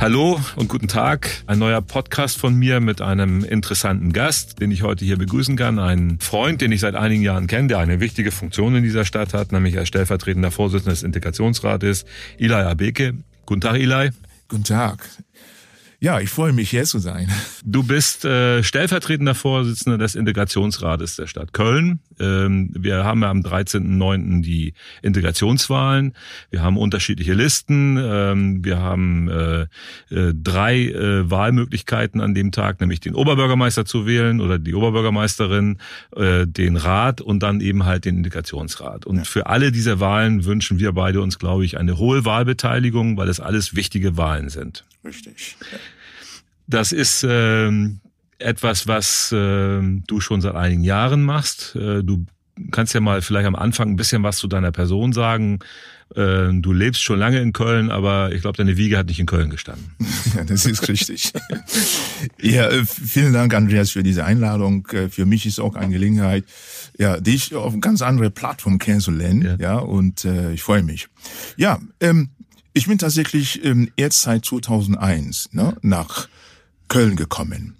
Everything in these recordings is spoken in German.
Hallo und guten Tag. Ein neuer Podcast von mir mit einem interessanten Gast, den ich heute hier begrüßen kann. Ein Freund, den ich seit einigen Jahren kenne, der eine wichtige Funktion in dieser Stadt hat, nämlich als stellvertretender Vorsitzender des Integrationsrates, Eli Abeke. Guten Tag, Eli. Guten Tag. Ja, ich freue mich, hier zu sein. Du bist äh, stellvertretender Vorsitzender des Integrationsrates der Stadt Köln. Ähm, wir haben ja am 13.09. die Integrationswahlen. Wir haben unterschiedliche Listen. Ähm, wir haben äh, äh, drei äh, Wahlmöglichkeiten an dem Tag, nämlich den Oberbürgermeister zu wählen oder die Oberbürgermeisterin, äh, den Rat und dann eben halt den Integrationsrat. Und ja. für alle diese Wahlen wünschen wir beide uns, glaube ich, eine hohe Wahlbeteiligung, weil es alles wichtige Wahlen sind. Richtig. Das ist ähm, etwas, was äh, du schon seit einigen Jahren machst. Äh, du kannst ja mal vielleicht am Anfang ein bisschen was zu deiner Person sagen. Äh, du lebst schon lange in Köln, aber ich glaube, deine Wiege hat nicht in Köln gestanden. Ja, das ist richtig. ja, äh, vielen Dank, Andreas, für diese Einladung. Äh, für mich ist auch eine Gelegenheit, ja, dich auf eine ganz andere Plattform kennenzulernen. Ja, ja und äh, ich freue mich. Ja, ähm, ich bin tatsächlich ähm, erst seit 2001 ne, nach Köln gekommen.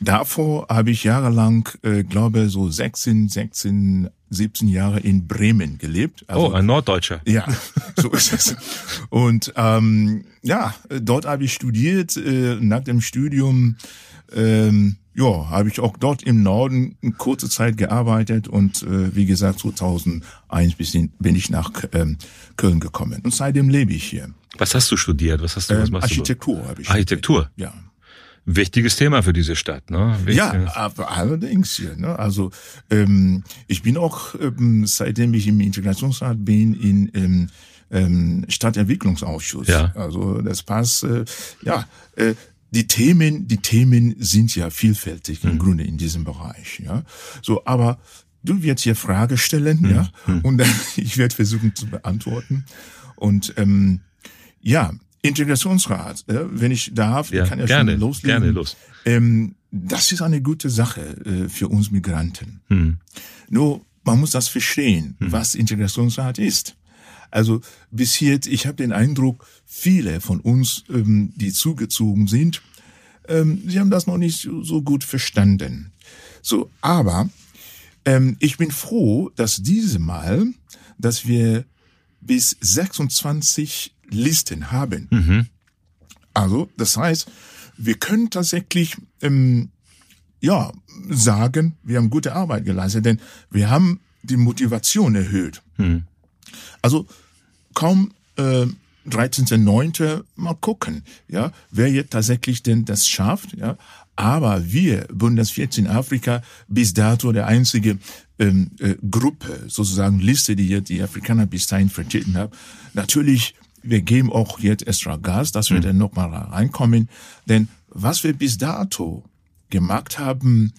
Davor habe ich jahrelang, äh, glaube so 16, 16, 17 Jahre in Bremen gelebt. Also, oh, ein Norddeutscher. Ja, so ist es. Und ähm, ja, dort habe ich studiert. Äh, nach dem Studium ähm, ja, habe ich auch dort im Norden eine kurze Zeit gearbeitet und äh, wie gesagt 2001 bin ich nach ähm, Köln gekommen und seitdem lebe ich hier. Was hast du studiert? Was hast du? Was ähm, Architektur habe ich. Architektur. Studiert. Ja. Wichtiges Thema für diese Stadt, ne? Wichtig. Ja, aber allerdings hier. Ne? Also ähm, ich bin auch ähm, seitdem ich im Integrationsrat bin in ähm, ähm, Stadtentwicklungsausschuss. Ja. Also das passt. Äh, ja. Äh, die Themen, die Themen sind ja vielfältig im mhm. Grunde in diesem Bereich. Ja, so, aber du wirst hier Frage stellen, mhm. ja, mhm. und dann, ich werde versuchen zu beantworten. Und ähm, ja, Integrationsrat, äh, wenn ich darf, ja, kann ja gerne, schon loslegen. Gerne los. Ähm, das ist eine gute Sache äh, für uns Migranten. Mhm. Nur man muss das verstehen, mhm. was Integrationsrat ist. Also bis jetzt, ich habe den Eindruck, viele von uns, ähm, die zugezogen sind, ähm, sie haben das noch nicht so gut verstanden. So, aber ähm, ich bin froh, dass diese Mal, dass wir bis 26 Listen haben. Mhm. Also, das heißt, wir können tatsächlich ähm, ja sagen, wir haben gute Arbeit geleistet, denn wir haben die Motivation erhöht. Mhm. Also kaum äh, 13.9. mal gucken, ja, wer jetzt tatsächlich denn das schafft, ja. Aber wir, Bundes 14 Afrika, bis dato der einzige ähm, äh, Gruppe, sozusagen Liste, die jetzt die Afrikaner bis dahin vertreten haben. Natürlich, wir geben auch jetzt extra Gas, dass wir mhm. dann nochmal reinkommen. Denn was wir bis dato gemacht haben,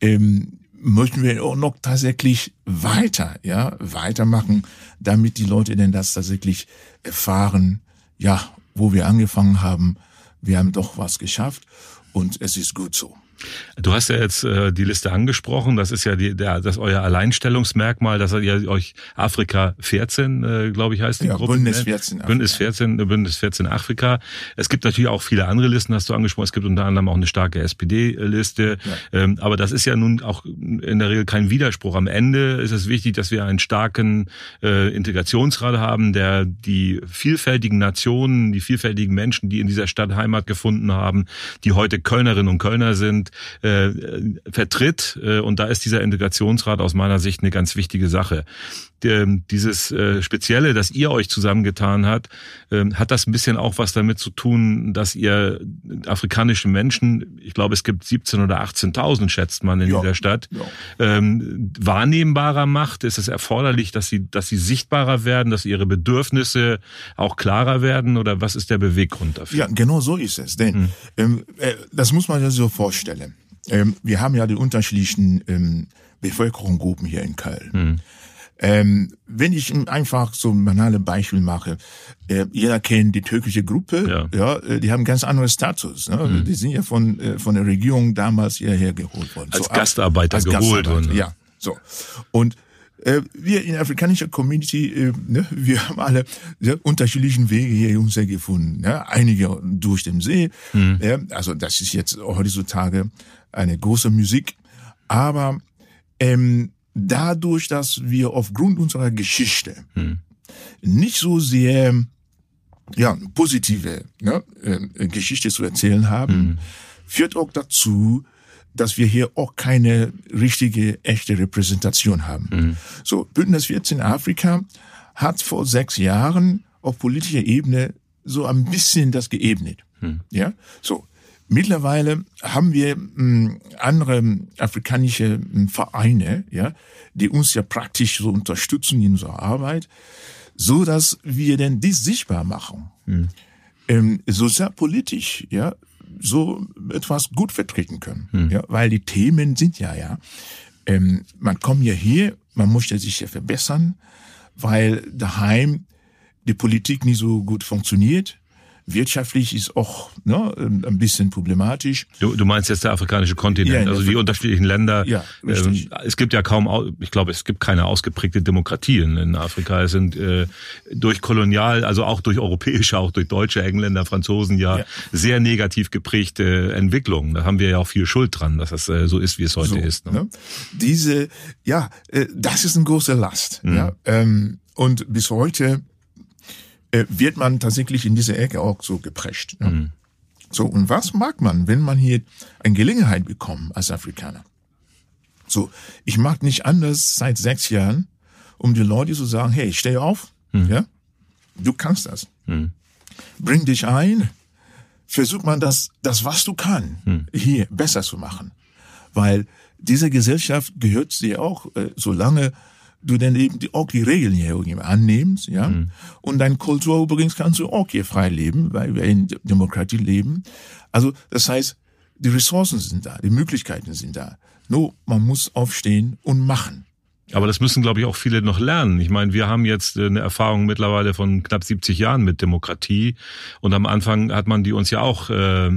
ähm, möchten wir auch noch tatsächlich weiter, ja, weitermachen, damit die Leute denn das tatsächlich erfahren, ja, wo wir angefangen haben, wir haben doch was geschafft und es ist gut so. Du hast ja jetzt äh, die Liste angesprochen. Das ist ja die, der, das euer Alleinstellungsmerkmal, dass ihr euch Afrika 14, äh, glaube ich, heißt die ja, Gruppe. Bündnis 14. Afrika. Bündnis 14, Bündnis 14 Afrika. Es gibt natürlich auch viele andere Listen, hast du angesprochen. Es gibt unter anderem auch eine starke SPD-Liste. Ja. Ähm, aber das ist ja nun auch in der Regel kein Widerspruch. Am Ende ist es wichtig, dass wir einen starken äh, Integrationsrat haben, der die vielfältigen Nationen, die vielfältigen Menschen, die in dieser Stadt Heimat gefunden haben, die heute Kölnerinnen und Kölner sind, äh, vertritt. Äh, und da ist dieser Integrationsrat aus meiner Sicht eine ganz wichtige Sache. Ähm, dieses äh, Spezielle, das ihr euch zusammengetan hat, ähm, hat das ein bisschen auch was damit zu tun, dass ihr afrikanische Menschen, ich glaube, es gibt 17 oder 18.000, schätzt man in ja, dieser Stadt, ja. ähm, wahrnehmbarer macht. Ist es erforderlich, dass sie, dass sie sichtbarer werden, dass ihre Bedürfnisse auch klarer werden? Oder was ist der Beweggrund dafür? Ja, genau so ist es. Denn mhm. ähm, äh, das muss man sich so vorstellen. Ähm, wir haben ja die unterschiedlichen ähm, Bevölkerungsgruppen hier in Köln. Mhm. Ähm, wenn ich einfach so ein banales Beispiel mache, äh, jeder kennt die türkische Gruppe, ja, ja äh, die haben ganz anderen Status. Ne? Mhm. Die sind ja von äh, von der Regierung damals hierher geholt worden. Als so, Gastarbeiter als geholt Gastarbeiter, ja. So und äh, wir in der afrikanischen Community, äh, ne, wir haben alle unterschiedlichen Wege hier uns gefunden. Ne? Einige durch den See. Mhm. Ja, also das ist jetzt heutzutage eine große Musik. Aber ähm, dadurch, dass wir aufgrund unserer Geschichte mhm. nicht so sehr ja, positive ne, äh, Geschichte zu erzählen haben, mhm. führt auch dazu, dass wir hier auch keine richtige, echte Repräsentation haben. Mhm. So, Bündnis 14 Afrika hat vor sechs Jahren auf politischer Ebene so ein bisschen das geebnet. Mhm. Ja, so. Mittlerweile haben wir hm, andere afrikanische hm, Vereine, ja, die uns ja praktisch so unterstützen in unserer Arbeit, so dass wir denn dies sichtbar machen. Mhm. Ähm, sozialpolitisch, ja, so etwas gut vertreten können. Hm. Ja, weil die Themen sind ja, ja, ähm, man kommt ja hier, man möchte sich ja verbessern, weil daheim die Politik nicht so gut funktioniert wirtschaftlich ist auch ne, ein bisschen problematisch. Du, du meinst jetzt der afrikanische Kontinent, ja, also die unterschiedlichen Länder. Ja, richtig. Äh, es gibt ja kaum, ich glaube, es gibt keine ausgeprägte Demokratien in Afrika. Es sind äh, durch kolonial, also auch durch europäische, auch durch deutsche, Engländer, Franzosen ja, ja. sehr negativ geprägte Entwicklungen. Da haben wir ja auch viel Schuld dran, dass das äh, so ist, wie es heute so, ist. Ne? Ne? Diese, ja, äh, das ist eine große Last. Mhm. Ja, ähm, und bis heute äh, wird man tatsächlich in diese Ecke auch so geprescht. Ne? Mhm. So, und was mag man, wenn man hier eine Gelegenheit bekommt als Afrikaner? So, ich mag nicht anders seit sechs Jahren, um die Leute zu sagen, hey, steh auf, mhm. ja, du kannst das. Mhm. Bring dich ein, versuch man das, das was du kannst, mhm. hier besser zu machen. Weil diese Gesellschaft gehört dir auch, äh, solange du dann eben die, auch die Regeln hier irgendwie annimmst, ja. Mhm. Und deine Kultur übrigens kannst du auch hier frei leben, weil wir in Demokratie leben. Also, das heißt, die Ressourcen sind da, die Möglichkeiten sind da. Nur, man muss aufstehen und machen. Aber das müssen, glaube ich, auch viele noch lernen. Ich meine, wir haben jetzt äh, eine Erfahrung mittlerweile von knapp 70 Jahren mit Demokratie. Und am Anfang hat man die uns ja auch äh,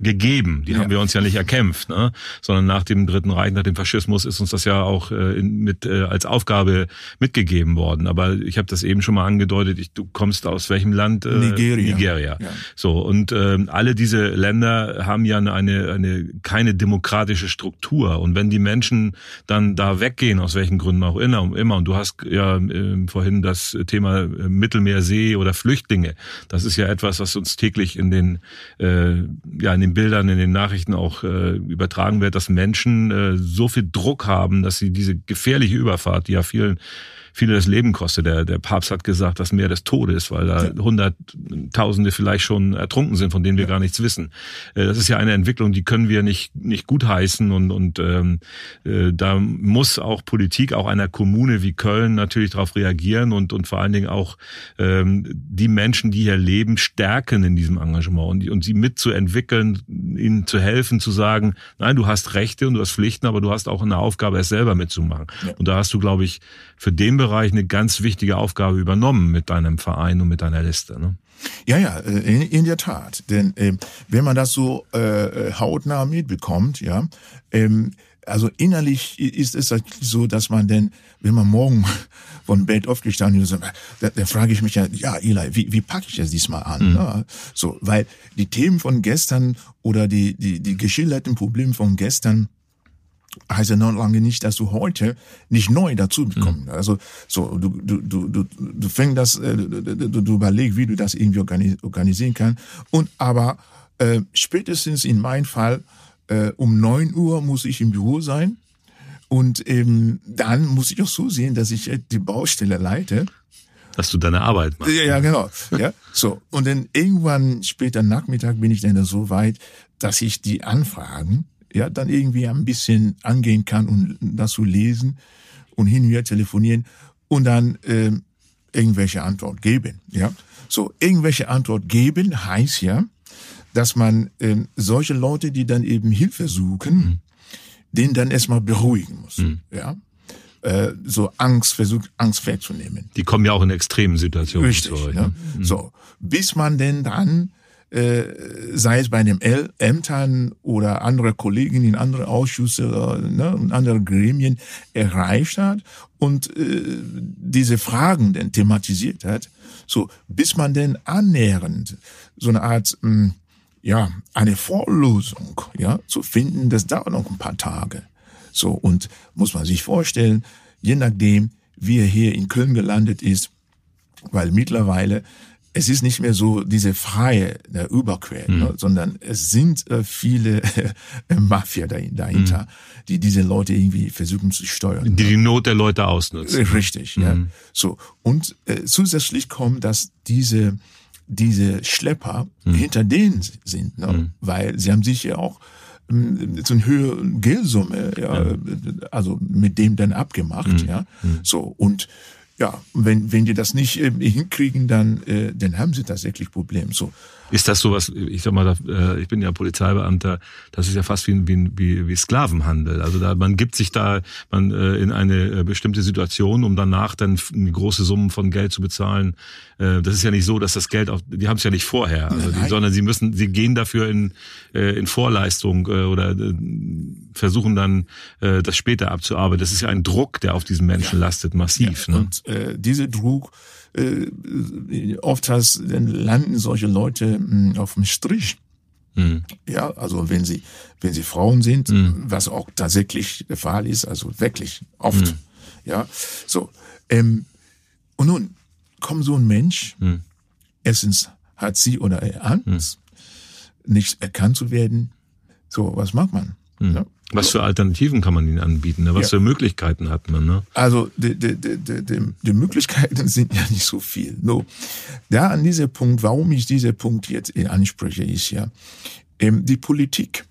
gegeben. Die ja. haben wir uns ja nicht erkämpft, ne? sondern nach dem Dritten Reich, nach dem Faschismus ist uns das ja auch äh, in, mit äh, als Aufgabe mitgegeben worden. Aber ich habe das eben schon mal angedeutet. Ich, du kommst aus welchem Land? Äh, Nigeria. Nigeria. Ja. So und äh, alle diese Länder haben ja eine, eine keine demokratische Struktur. Und wenn die Menschen dann da weggehen, aus welchen Gründen auch immer, immer und du hast ja äh, vorhin das Thema äh, Mittelmeersee oder Flüchtlinge, das ist ja etwas, was uns täglich in den äh, ja in den den Bildern, in den Nachrichten auch äh, übertragen wird, dass Menschen äh, so viel Druck haben, dass sie diese gefährliche Überfahrt, die ja vielen viele das Leben kostet. Der, der Papst hat gesagt, das Meer des Todes, weil da ja. Hunderttausende vielleicht schon ertrunken sind, von denen wir ja. gar nichts wissen. Äh, das ist ja eine Entwicklung, die können wir nicht, nicht gutheißen und, und ähm, äh, da muss auch Politik, auch einer Kommune wie Köln natürlich darauf reagieren und, und vor allen Dingen auch ähm, die Menschen, die hier leben, stärken in diesem Engagement und, und sie mitzuentwickeln, ihnen zu helfen, zu sagen, nein, du hast Rechte und du hast Pflichten, aber du hast auch eine Aufgabe, es selber mitzumachen. Ja. Und da hast du, glaube ich, für den Bereich eine ganz wichtige Aufgabe übernommen mit deinem Verein und mit deiner Liste. Ne? Ja, ja, äh, in, in der Tat. Denn äh, wenn man das so äh, hautnah mitbekommt, ja, ähm, also innerlich ist es halt so, dass man denn, wenn man morgen von Bett aufgestanden ist, da, da frage ich mich ja, ja, Eli, wie, wie packe ich das diesmal an? Mhm. Ne? So, weil die Themen von gestern oder die, die, die geschilderten Probleme von gestern, heißt ja noch lange nicht, dass du heute nicht neu dazu bekommst. Mhm. Also so du du du du du fängst das, äh, du, du, du überlegst, wie du das irgendwie organisieren kannst. Und aber äh, spätestens in meinem Fall äh, um neun Uhr muss ich im Büro sein und eben dann muss ich auch so sehen, dass ich die Baustelle leite. Dass du deine Arbeit machst. Ja, ja, genau. Ja, so und dann irgendwann später Nachmittag bin ich dann so weit, dass ich die Anfragen ja, dann irgendwie ein bisschen angehen kann und das zu lesen und hin und her telefonieren und dann äh, irgendwelche Antwort geben. Ja, so irgendwelche Antwort geben heißt ja, dass man äh, solche Leute, die dann eben Hilfe suchen, mhm. den dann erstmal beruhigen muss. Mhm. Ja, äh, so Angst versucht, Angst wegzunehmen. Die kommen ja auch in extremen Situationen Richtig, zu euch. Ne? Mhm. So bis man denn dann äh, sei es bei den Ämtern oder andere Kollegen in andere Ausschüsse ne, und andere Gremien erreicht hat und äh, diese Fragen denn thematisiert hat, so bis man denn annähernd so eine Art mh, hm, ja eine Vorlosung ja zu finden, das dauert noch ein paar Tage. So und muss man sich vorstellen, je nachdem wie er hier in Köln gelandet ist, weil mittlerweile es ist nicht mehr so diese freie der Überquell, mhm. ne, sondern es sind äh, viele äh, Mafia dahinter, mhm. die diese Leute irgendwie versuchen zu steuern. Die die Not der Leute ausnutzen. Richtig, mhm. ja. So und äh, zusätzlich kommt, dass diese diese Schlepper mhm. hinter denen sind, ne, mhm. weil sie haben sich ja auch ähm, so eine höhere Geldsumme, ja, ja, also mit dem dann abgemacht, mhm. ja. So und ja, wenn, wenn die das nicht äh, hinkriegen, dann, äh, dann haben sie tatsächlich Probleme. So. Ist das sowas, ich sag mal, äh, ich bin ja Polizeibeamter, das ist ja fast wie, wie, wie, Sklavenhandel. Also da, man gibt sich da man äh, in eine äh, bestimmte Situation, um danach dann große Summen von Geld zu bezahlen. Äh, das ist ja nicht so, dass das Geld auch, die haben es ja nicht vorher, also die, sondern sie müssen, sie gehen dafür in, äh, in Vorleistung äh, oder äh, versuchen dann äh, das später abzuarbeiten. Das ist ja ein Druck, der auf diesen Menschen ja. lastet, massiv. Ja. Ne? Und äh, diese Druck äh, oft hast, dann landen solche Leute mh, hm, auf dem Strich. Mhm. Ja, also wenn sie, wenn sie Frauen sind, mhm. was auch tatsächlich der Fall ist, also wirklich oft. Mhm. Ja, so. Ähm, und nun kommt so ein Mensch, mhm. erstens hat sie oder er Angst, mhm. nicht erkannt zu werden. So, was macht man? Ja? Was für Alternativen kann man ihnen anbieten? Ne? Was ja. für Möglichkeiten hat man? Ne? Also die, die, die, die, die Möglichkeiten sind ja nicht so viel. No. Da an dieser Punkt, warum ich diesen Punkt jetzt anspreche, ist ja ähm, die Politik.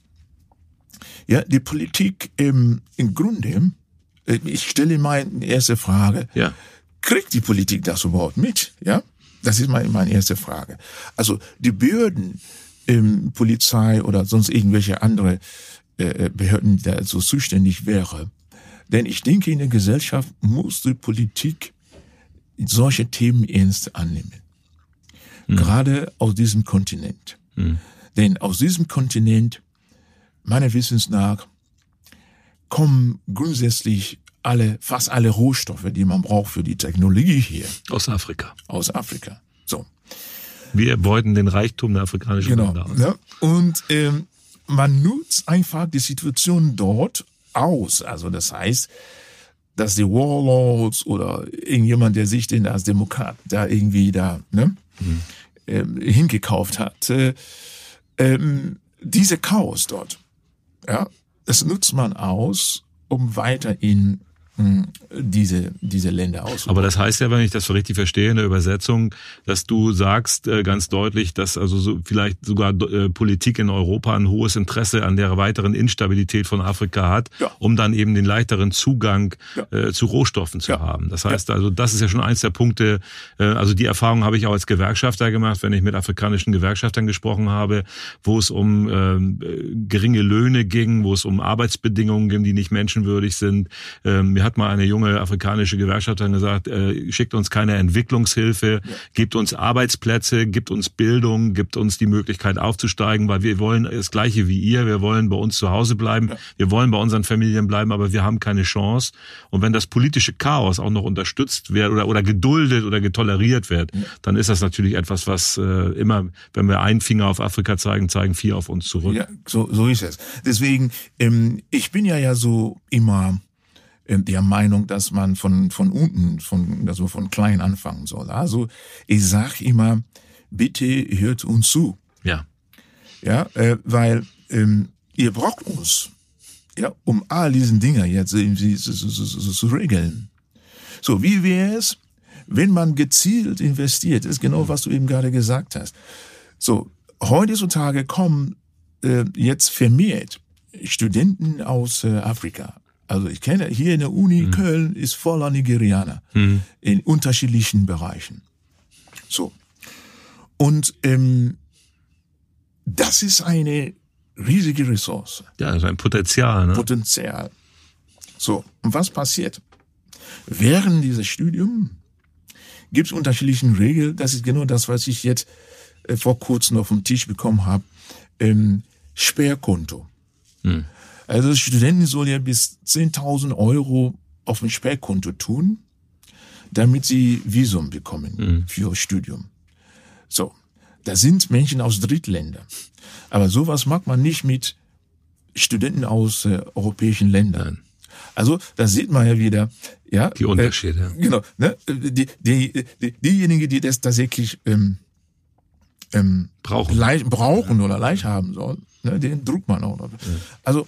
Ja, die Politik ähm, im Grunde, äh, ich stelle meine erste Frage, ja. kriegt die Politik das überhaupt mit? Ja, das ist meine, meine erste Frage. Also die Behörden, ähm, Polizei oder sonst irgendwelche andere äh, äh, Behörden da so zuständig wäre. Denn ich denke, in der Gesellschaft muss die Politik solche Themen ernst annehmen. Mhm. Gerade aus diesem Kontinent. Mhm. Denn aus diesem Kontinent, meiner Wissens nach, kommen grundsätzlich alle, fast alle Rohstoffe, die man braucht für die Technologie hier. Aus Afrika. Aus Afrika. So. Wir beuten den Reichtum der afrikanischen genau, Länder aus. Ja. Und ähm, man nutzt einfach die Situation dort aus. Also das heißt, dass die Warlords oder irgendjemand, der sich denn als Demokrat da irgendwie da ne, mhm. ähm, hingekauft hat, äh, ähm, diese Chaos dort, ja, das nutzt man aus, um weiter in diese, diese Länder aus. Aber das heißt ja, wenn ich das so richtig verstehe in der Übersetzung, dass du sagst äh, ganz deutlich, dass also so vielleicht sogar äh, Politik in Europa ein hohes Interesse an der weiteren Instabilität von Afrika hat, ja. um dann eben den leichteren Zugang ja. äh, zu Rohstoffen zu ja. haben. Das heißt also, das ist ja schon eins der Punkte, äh, also die Erfahrung habe ich auch als Gewerkschafter gemacht, wenn ich mit afrikanischen Gewerkschaftern gesprochen habe, wo es um äh, geringe Löhne ging, wo es um Arbeitsbedingungen ging, die nicht menschenwürdig sind. Ähm, hat mal eine junge afrikanische Gewerkschafterin gesagt, äh, schickt uns keine Entwicklungshilfe, ja. gibt uns Arbeitsplätze, gibt uns Bildung, gibt uns die Möglichkeit aufzusteigen, weil wir wollen das Gleiche wie ihr, wir wollen bei uns zu Hause bleiben, ja. wir wollen bei unseren Familien bleiben, aber wir haben keine Chance. Und wenn das politische Chaos auch noch unterstützt wird oder, oder geduldet oder getoleriert wird, ja. dann ist das natürlich etwas, was äh, immer, wenn wir einen Finger auf Afrika zeigen, zeigen vier auf uns zurück. Ja, so, so ist es. Deswegen, ähm, ich bin ja ja so immer der Meinung, dass man von, von unten, von, also von klein anfangen soll. Also ich sag immer, bitte hört uns zu. Ja. Ja, äh, weil ähm, ihr braucht uns, ja, um all diesen Dinge jetzt irgendwie zu, zu, zu, zu regeln. So, wie wäre es, wenn man gezielt investiert? Das ist genau, was du eben gerade gesagt hast. So, heutzutage kommen äh, jetzt vermehrt Studenten aus äh, Afrika, also ich kenne hier in der Uni mhm. Köln ist voller Nigerianer mhm. in unterschiedlichen Bereichen. So. Und ähm, das ist eine riesige Ressource. Ja, also ein Potenzial. Ne? Potenzial. So, und was passiert? Während dieses Studium gibt es unterschiedliche Regeln. Das ist genau das, was ich jetzt äh, vor kurzem auf dem Tisch bekommen habe, ähm, Sperrkonto. Hm. Also Studenten sollen ja bis 10.000 Euro auf ein Sperrkonto tun, damit sie Visum bekommen hm. für Studium. So, da sind Menschen aus Drittländern. Aber sowas mag man nicht mit Studenten aus äh, europäischen Ländern. Also da sieht man ja wieder, ja. Die Unterschiede. Äh, genau. Ne, die, die, die, diejenigen, die das tatsächlich ähm, ähm, brauchen, leicht, brauchen oder leicht haben sollen, ne, den druckt man auch. Noch. Ja. Also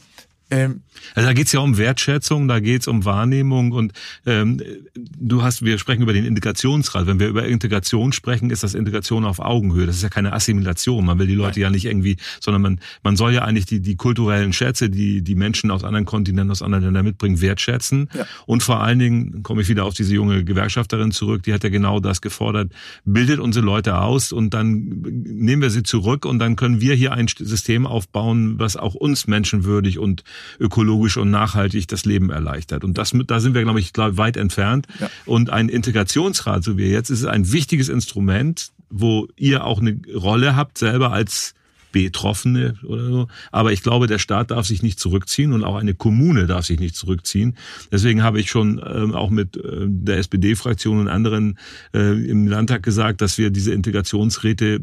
ähm, also da geht's ja um Wertschätzung, da geht's um Wahrnehmung und ähm, du hast, wir sprechen über den Integrationsrat. Wenn wir über Integration sprechen, ist das Integration auf Augenhöhe. Das ist ja keine Assimilation. Man will die Leute ja nicht irgendwie, sondern man, man soll ja eigentlich die, die kulturellen Schätze, die die Menschen aus anderen Kontinenten, aus anderen Ländern mitbringen, wertschätzen. Ja. Und vor allen Dingen komme ich wieder auf diese junge Gewerkschafterin zurück, die hat ja genau das gefordert. Bildet unsere Leute aus und dann nehmen wir sie zurück und dann können wir hier ein System aufbauen, was auch uns menschenwürdig und ökologisch und nachhaltig das Leben erleichtert. Und das, da sind wir, glaube ich, weit entfernt. Ja. Und ein Integrationsrat, so wie jetzt, ist ein wichtiges Instrument, wo ihr auch eine Rolle habt, selber als Betroffene oder so. Aber ich glaube, der Staat darf sich nicht zurückziehen und auch eine Kommune darf sich nicht zurückziehen. Deswegen habe ich schon ähm, auch mit äh, der SPD-Fraktion und anderen äh, im Landtag gesagt, dass wir diese Integrationsräte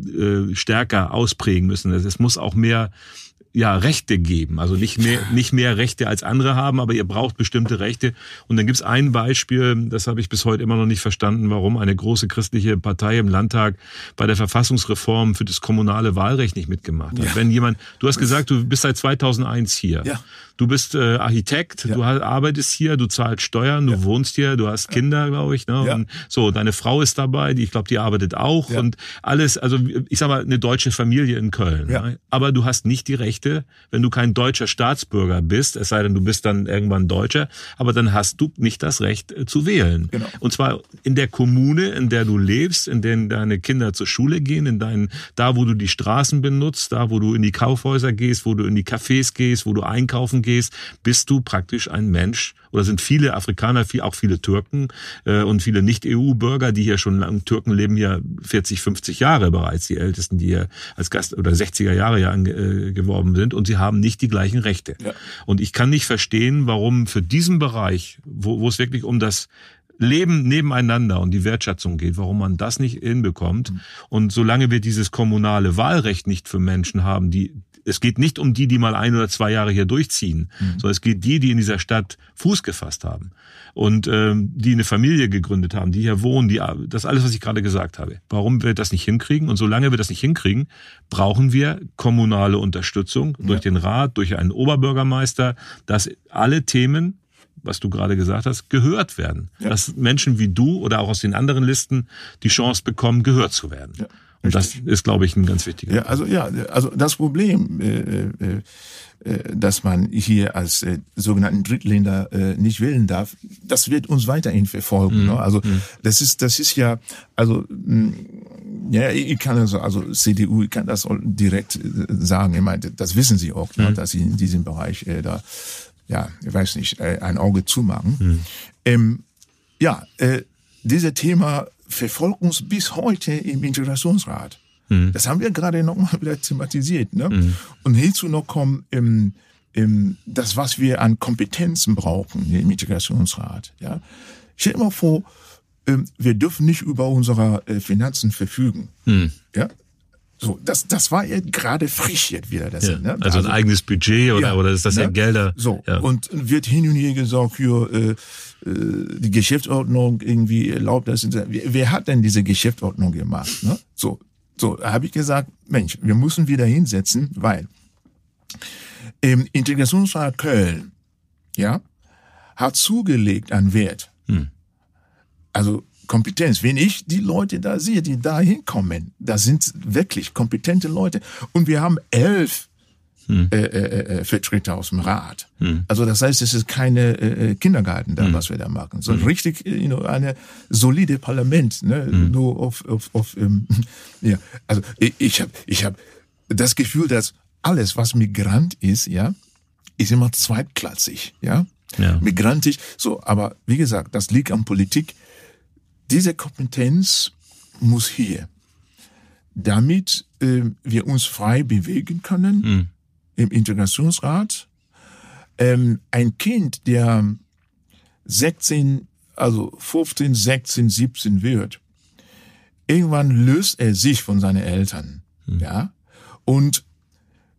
äh, stärker ausprägen müssen. Es muss auch mehr ja Rechte geben. Also nicht mehr, nicht mehr Rechte als andere haben, aber ihr braucht bestimmte Rechte. Und dann gibt's ein Beispiel, das habe ich bis heute immer noch nicht verstanden, warum eine große christliche Partei im Landtag bei der Verfassungsreform für das kommunale Wahlrecht nicht mitgemacht hat. Ja. Wenn jemand, du hast gesagt, du bist seit 2001 hier. Ja. Du bist äh, Architekt, ja. du arbeitest hier, du zahlst Steuern, du ja. wohnst hier, du hast Kinder, glaube ich. Ne? Ja. Und so, deine Frau ist dabei, die, ich glaube, die arbeitet auch und alles, also ich sag mal, eine deutsche Familie in Köln. Ja. Ne? Aber du hast nicht die Rechte, wenn du kein deutscher Staatsbürger bist, es sei denn, du bist dann irgendwann Deutscher, aber dann hast du nicht das Recht äh, zu wählen. Genau. Und zwar in der Kommune, in der du lebst, in der deine Kinder zur Schule gehen, in deinen, da wo du die Straßen benutzt, da wo du in die Kaufhäuser gehst, wo du in die Cafés gehst, wo du einkaufen gehst gehst, bist du praktisch ein Mensch oder sind viele Afrikaner, auch viele Türken äh, und viele Nicht-EU-Bürger, die hier schon lang, Türken leben hier 40, 50 Jahre bereits, die Ältesten, die hier als Gast oder 60er Jahre ja äh, geworben sind und sie haben nicht die gleichen Rechte. Ja. Und ich kann nicht verstehen, warum für diesen Bereich, wo, wo es wirklich um das Leben nebeneinander und die Wertschätzung geht, warum man das nicht hinbekommt. Mhm. Und solange wir dieses kommunale Wahlrecht nicht für Menschen haben, die es geht nicht um die, die mal ein oder zwei Jahre hier durchziehen, mhm. sondern es geht die, die in dieser Stadt Fuß gefasst haben und ähm, die eine Familie gegründet haben, die hier wohnen, die das alles, was ich gerade gesagt habe. Warum wir das nicht hinkriegen? Und solange wir das nicht hinkriegen, brauchen wir kommunale Unterstützung ja. durch den Rat, durch einen Oberbürgermeister, dass alle Themen was du gerade gesagt hast, gehört werden. Ja. Dass Menschen wie du oder auch aus den anderen Listen die Chance bekommen, gehört zu werden. Ja. Und das ist, glaube ich, ein ganz wichtiger. Ja, also ja, also das Problem, äh, äh, äh, dass man hier als äh, sogenannten Drittländer äh, nicht wählen darf, das wird uns weiterhin verfolgen. Mhm. Ne? Also mhm. das ist, das ist ja, also mh, ja, ich kann also, also CDU, ich kann das direkt äh, sagen. Ich meine, das wissen Sie auch, ne, mhm. ne, dass Sie in diesem Bereich äh, da, ja, ich weiß nicht, äh, ein Auge zumachen. Mhm. Ähm, ja, äh, dieses Thema verfolgt uns bis heute im Integrationsrat. Mhm. Das haben wir gerade nochmal wieder thematisiert. Ne? Mhm. Und hierzu noch kommen ähm, ähm, das, was wir an Kompetenzen brauchen im Integrationsrat. Ja? Stell dir mal vor, ähm, wir dürfen nicht über unsere äh, Finanzen verfügen. Mhm. Ja? So, das, das war ja gerade frisch jetzt wieder. Das, ja, ne? Also ein also, eigenes Budget oder, ja, oder ist das ne? ja Gelder? So, ja. und wird hin und her gesagt, hier, äh, äh, die Geschäftsordnung irgendwie erlaubt das. Wer, wer hat denn diese Geschäftsordnung gemacht? Ne? So, so habe ich gesagt, Mensch, wir müssen wieder hinsetzen, weil im Integrationsrat Köln, ja, hat zugelegt an Wert. Hm. Also Kompetenz. Wenn ich die Leute da sehe, die da hinkommen, da sind wirklich kompetente Leute. Und wir haben elf hm. äh, äh, äh, Vertreter aus dem Rat. Hm. Also das heißt, es ist keine äh, äh Kindergarten da, hm. was wir da machen, sondern hm. richtig you know, eine solide Parlament. Ne? Hm. Nur auf, auf, auf ähm, ja. Also ich, ich habe ich hab das Gefühl, dass alles, was Migrant ist, ja, ist immer zweitklassig, ja. Ja. Migrantisch, so, aber wie gesagt, das liegt an Politik diese Kompetenz muss hier. damit äh, wir uns frei bewegen können mhm. im Integrationsrat. Ähm, ein Kind, der 16, also 15, 16, 17 wird, irgendwann löst er sich von seinen Eltern, mhm. ja, und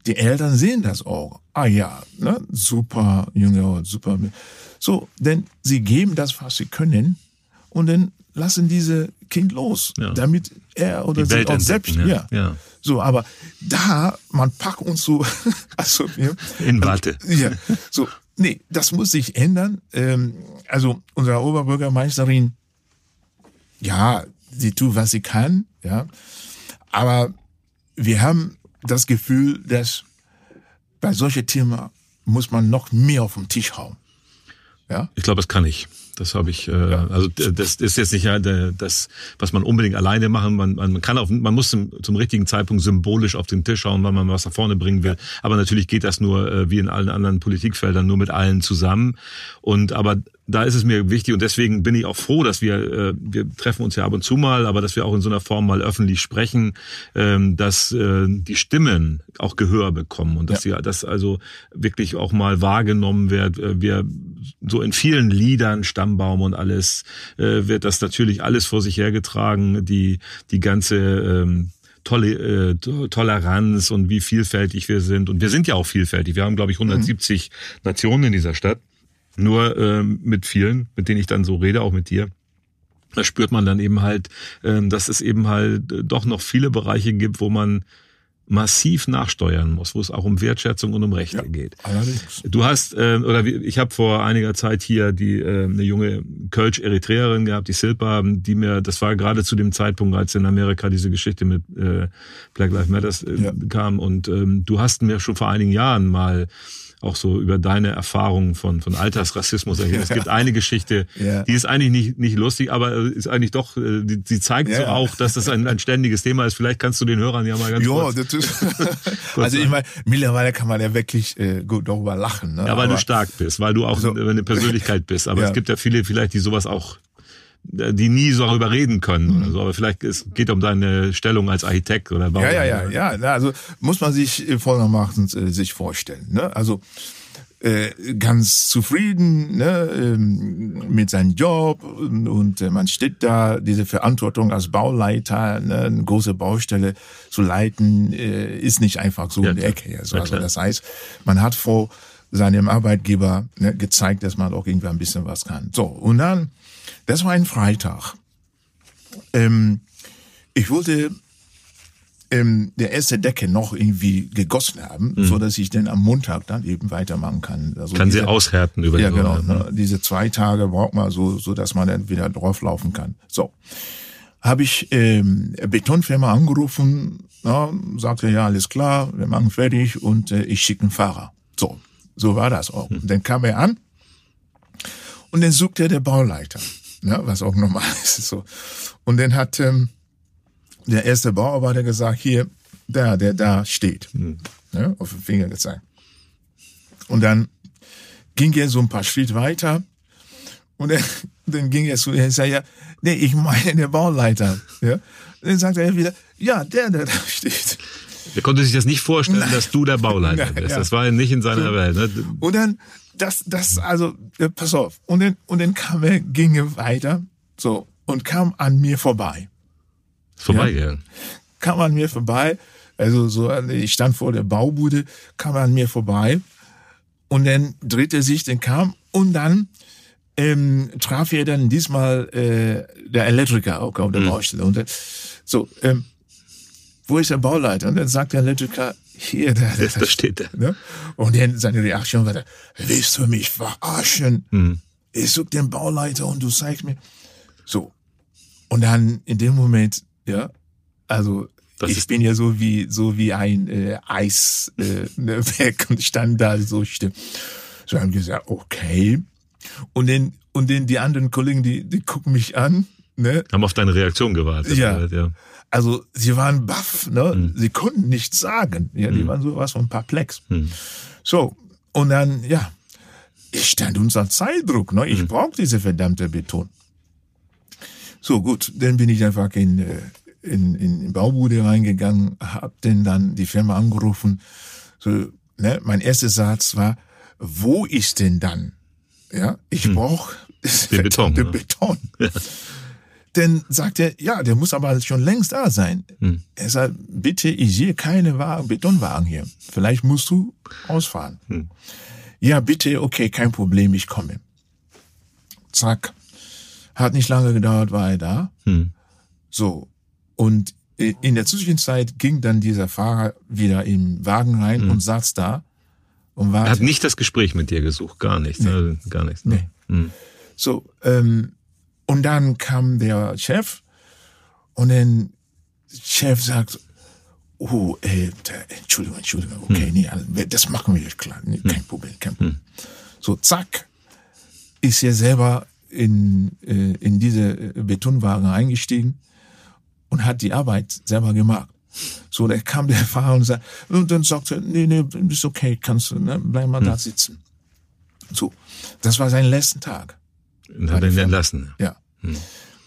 die Eltern sehen das auch. Ah ja, ne, super Junge, super. So, denn sie geben das, was sie können, und dann lassen diese Kind los, ja. damit er oder sie auch selbst, ja. ja. So, aber da, man packt uns so, also ja, in Warte. Ja, so, nee, das muss sich ändern. Ähm, also unsere Oberbürgermeisterin, ja, sie tut, was sie kann, ja, aber wir haben das Gefühl, dass bei solchen Themen muss man noch mehr auf den Tisch hauen. Ja? Ich glaube, das kann ich. Das habe ich, äh, ja. also das ist jetzt nicht ja das, was man unbedingt alleine machen. Man, man kann auf, man muss zum, zum richtigen Zeitpunkt symbolisch auf den Tisch schauen, weil man was nach vorne bringen will. Aber natürlich geht das nur äh, wie in allen anderen Politikfeldern nur mit allen zusammen. Und aber da ist es mir wichtig und deswegen bin ich auch froh, dass wir, äh, wir treffen uns ja ab und zu mal, aber dass wir auch in so einer Form mal öffentlich sprechen, ähm, dass äh, die Stimmen auch Gehör bekommen und dass ja. sie, dass also wirklich auch mal wahrgenommen wird. Äh, wir so in vielen Liedern, Stammbaum und alles, äh, wird das natürlich alles vor sich hergetragen, die, die ganze ähm, Tolle, äh, Toleranz und wie vielfältig wir sind. Und wir sind ja auch vielfältig. Wir haben, glaube ich, 170 mhm. Nationen in dieser Stadt. Nur äh, mit vielen, mit denen ich dann so rede, auch mit dir, da spürt man dann eben halt, äh, dass es eben halt äh, doch noch viele Bereiche gibt, wo man massiv nachsteuern muss, wo es auch um Wertschätzung und um Rechte ja, geht. Allerdings. Du hast äh, oder ich habe vor einiger Zeit hier die äh, eine junge Kölsch Eritreerin gehabt, die Silpa, die mir das war gerade zu dem Zeitpunkt, als in Amerika diese Geschichte mit äh, Black Lives Matter äh, ja. kam und ähm, du hast mir schon vor einigen Jahren mal auch so über deine Erfahrungen von, von Alltagsrassismus ergeben. Es gibt eine Geschichte, ja. die ist eigentlich nicht, nicht lustig, aber ist eigentlich doch, äh, die, die zeigt ja. so auch, dass das ein, ein ständiges Thema ist. Vielleicht kannst du den Hörern ja mal ganz jo, kurz, das ist, kurz Also ich meine, mittlerweile kann man ja wirklich äh, gut darüber lachen. Ne? Ja, weil aber, du stark bist, weil du auch so, eine Persönlichkeit bist. Aber ja. es gibt ja viele vielleicht, die sowas auch die nie so darüber reden können mhm. oder so. Aber vielleicht es geht um deine Stellung als Architekt oder Bauer. Ja, ja, ja, ja. Also muss man sich folgendermaßen äh, sich vorstellen. Ne? Also äh, ganz zufrieden ne, ähm, mit seinem Job und, und äh, man steht da, diese Verantwortung als Bauleiter, ne, eine große Baustelle zu leiten, äh, ist nicht einfach so ja, in der Ecke. Also, also das heißt, man hat vor seinem Arbeitgeber ne, gezeigt, dass man auch irgendwie ein bisschen was kann. So, und dann das war ein Freitag. Ähm, ich wollte ähm, der erste Decke noch irgendwie gegossen haben, mhm. so dass ich dann am Montag dann eben weitermachen kann. Also kann diese, sie aushärten über ja, die genau. Ne, diese zwei Tage braucht man so, so dass man dann wieder drauflaufen kann. So habe ich ähm, Betonfirma angerufen, ja, sagte ja alles klar, wir machen fertig und äh, ich schicke einen Fahrer. So, so war das auch. Mhm. Und dann kam er an und dann suchte er der Bauleiter ja, was auch normal ist. So. Und dann hat ähm, der erste Bauarbeiter gesagt, hier, da, der da steht, mhm. ja, auf den Finger gezeigt. Und dann ging er so ein paar Schritte weiter und dann, dann ging er zu, er sagt, ja, nee, ich meine der Bauleiter. Ja. Und dann sagt er wieder, ja, der, der da steht. Er konnte sich das nicht vorstellen, Nein. dass du der Bauleiter Nein, bist. Ja. Das war nicht in seiner. Welt. Ne? Und dann das, das, also, äh, pass auf. Und dann, und dann kam er, ging er weiter, so, und kam an mir vorbei. Vorbeigegangen. Ja, kam an mir vorbei. Also, so, ich stand vor der Baubude, kam an mir vorbei. Und dann drehte er sich, dann kam, und dann, ähm, traf er dann diesmal, äh, der Elektriker auch auf der mhm. Baustelle. Und dann, so, ähm, wo ist der Bauleiter? Und dann sagt der Elektriker, hier, da, da, da steht er. Ne? Und dann seine Reaktion war, willst du mich verarschen? Mhm. Ich such den Bauleiter und du zeigst mir. So. Und dann in dem Moment, ja, also das ich bin ja so wie so wie ein äh, Eisberg äh, ne, weg und stand da so still. So haben gesagt, okay. Und dann und dann die anderen Kollegen, die die gucken mich an, ne? Haben auf deine Reaktion gewartet. Ja. ja. Also sie waren baff, ne? Mhm. Sie konnten nichts sagen. Ja, die mhm. waren sowas von perplex. Mhm. So, und dann, ja, ich stand unter Zeitdruck, ne? Ich mhm. brauche diese verdammte Beton. So, gut, dann bin ich einfach in, äh, in, in Baubude reingegangen, hab denn dann die Firma angerufen. So, ne, mein erster Satz war, wo ist denn dann? Ja, ich hm. brauche den Beton. Den Beton. Ja. Dann sagt er, ja, der muss aber schon längst da sein. Hm. Er sagt, bitte, ich sehe keine Wagen, Betonwagen hier. Vielleicht musst du ausfahren. Hm. Ja, bitte, okay, kein Problem, ich komme. Zack. Hat nicht lange gedauert, war er da. Hm. So. Und in der Zwischenzeit ging dann dieser Fahrer wieder im Wagen rein hm. und saß da und war. Er hat nicht das Gespräch mit dir gesucht, gar nichts, nee. also gar nichts. Ne? Nee. Hm. So, ähm, und dann kam der Chef und dann Chef sagt, oh, äh, Entschuldigung, Entschuldigung, okay, hm. nee, das machen wir jetzt klar, nee, kein hm. Problem, kein Problem. Hm. So, zack, ist er selber in, äh, in diese Betonwagen eingestiegen und hat die Arbeit selber gemacht. So, da kam der Fahrer und, sagt, und dann sagte, nee, nee, ist okay, kannst du, ne, bleib mal hm. da sitzen. So, das war sein letzten Tag. Und hat ihn entlassen. Ja. Hm.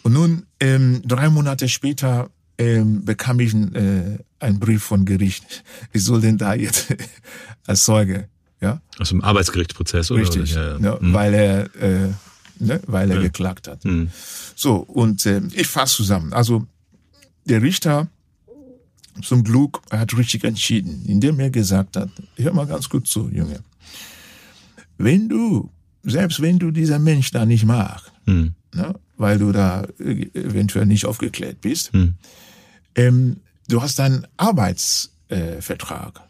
Und nun, ähm, drei Monate später, ähm, bekam ich äh, einen Brief von Gericht. Ich soll denn da jetzt als Zeuge, ja? Aus dem Arbeitsgerichtsprozess, oder? Richtig, ja, ja. ja hm. weil er, äh, ne, weil er ja. geklagt hat. Hm. So, und äh, ich fasse zusammen. Also, der Richter, zum Glück, hat richtig entschieden, indem er gesagt hat, hör mal ganz gut zu, Junge. Wenn du selbst wenn du dieser Mensch da nicht magst, hm. ne, weil du da eventuell nicht aufgeklärt bist, hm. ähm, du hast deinen Arbeitsvertrag äh,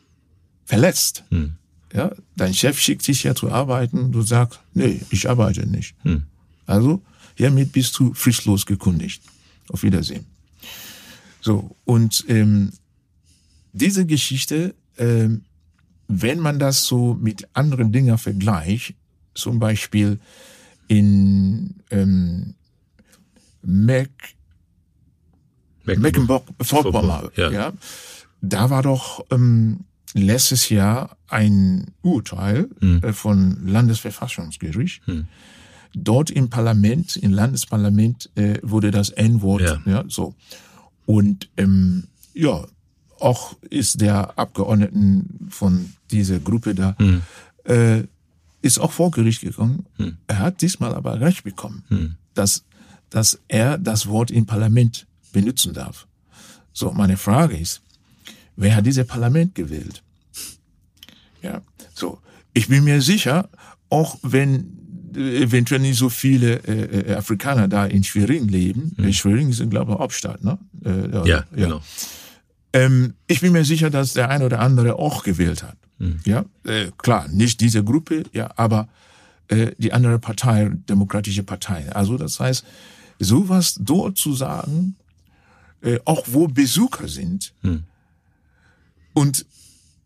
verletzt. Hm. Ja, dein Chef schickt dich ja zu arbeiten, du sagst, nee, ich arbeite nicht. Hm. Also, hiermit bist du fristlos gekündigt. Auf Wiedersehen. So, und ähm, diese Geschichte, ähm, wenn man das so mit anderen Dingen vergleicht, zum Beispiel in ähm, Mac, Mecklenburg-Vorpommern. Ja. ja. Da war doch ähm, letztes Jahr ein Urteil hm. äh, von Landesverfassungsgericht. Hm. Dort im Parlament, im Landesparlament, äh, wurde das N-Wort, ja. ja, so. Und ähm, ja, auch ist der Abgeordneten von dieser Gruppe da hm. äh, ist auch vor Gericht gegangen. Hm. Er hat diesmal aber Recht bekommen, hm. dass, dass er das Wort im Parlament benutzen darf. So, meine Frage ist, wer hat dieses Parlament gewählt? Ja, so. Ich bin mir sicher, auch wenn eventuell nicht so viele äh, äh Afrikaner da in Schwerin leben. Mhm. Schwerin ist, glaube ich, Hauptstadt, ne? Äh, ja, ja, genau. Ähm, ich bin mir sicher, dass der ein oder andere auch gewählt hat. Mhm. Ja, äh, klar, nicht diese Gruppe, ja, aber äh, die andere Partei, Demokratische Partei. Also das heißt, sowas dort zu sagen, äh, auch wo Besucher sind, mhm. und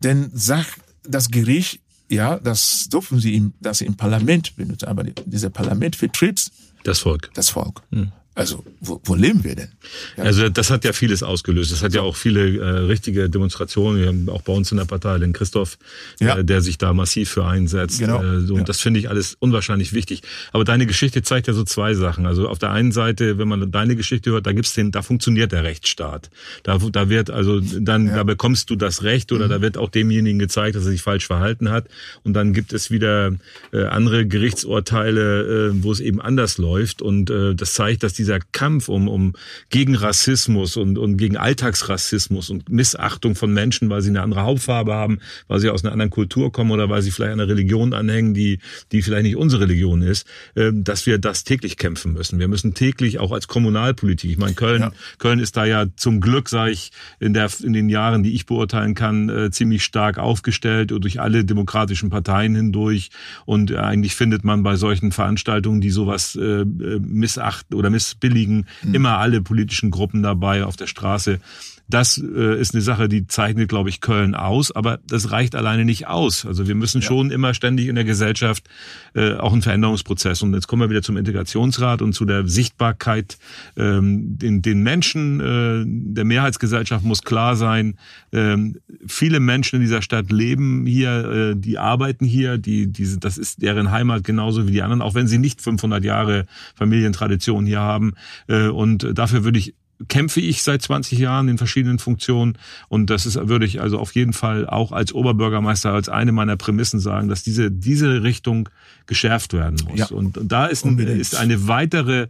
dann sagt das Gericht, ja, das dürfen sie im, das im Parlament benutzen, aber dieser Parlament vertritt das Volk. Das Volk. Mhm. Also wo, wo leben wir denn? Ja. Also das hat ja vieles ausgelöst. Das hat ja auch viele äh, richtige Demonstrationen. Wir haben auch bei uns in der Partei den Christoph, ja. äh, der sich da massiv für einsetzt. Genau. Äh, so, und ja. das finde ich alles unwahrscheinlich wichtig. Aber deine Geschichte zeigt ja so zwei Sachen. Also auf der einen Seite, wenn man deine Geschichte hört, da gibt's den, da funktioniert der Rechtsstaat. Da, da wird also dann, da bekommst du das Recht oder mhm. da wird auch demjenigen gezeigt, dass er sich falsch verhalten hat. Und dann gibt es wieder äh, andere Gerichtsurteile, äh, wo es eben anders läuft. Und äh, das zeigt, dass diese dieser Kampf um, um gegen Rassismus und, und gegen Alltagsrassismus und Missachtung von Menschen, weil sie eine andere Hautfarbe haben, weil sie aus einer anderen Kultur kommen oder weil sie vielleicht einer Religion anhängen, die, die vielleicht nicht unsere Religion ist, äh, dass wir das täglich kämpfen müssen. Wir müssen täglich auch als Kommunalpolitik, ich meine, Köln, ja. Köln ist da ja zum Glück, sage ich, in, der, in den Jahren, die ich beurteilen kann, äh, ziemlich stark aufgestellt und durch alle demokratischen Parteien hindurch. Und äh, eigentlich findet man bei solchen Veranstaltungen, die sowas äh, missachten oder miss billigen mhm. immer alle politischen Gruppen dabei auf der Straße. Das äh, ist eine Sache, die zeichnet, glaube ich, Köln aus, aber das reicht alleine nicht aus. Also wir müssen ja. schon immer ständig in der Gesellschaft äh, auch einen Veränderungsprozess. Und jetzt kommen wir wieder zum Integrationsrat und zu der Sichtbarkeit. Ähm, den, den Menschen äh, der Mehrheitsgesellschaft muss klar sein, ähm, viele Menschen in dieser Stadt leben hier, äh, die arbeiten hier, die, diese, das ist deren Heimat genauso wie die anderen, auch wenn sie nicht 500 Jahre Familientradition hier haben. Äh, und dafür würde ich kämpfe ich seit 20 Jahren in verschiedenen Funktionen und das ist würde ich also auf jeden Fall auch als Oberbürgermeister als eine meiner Prämissen sagen, dass diese diese Richtung geschärft werden muss. Ja, und, und da ist, ein, ist eine weitere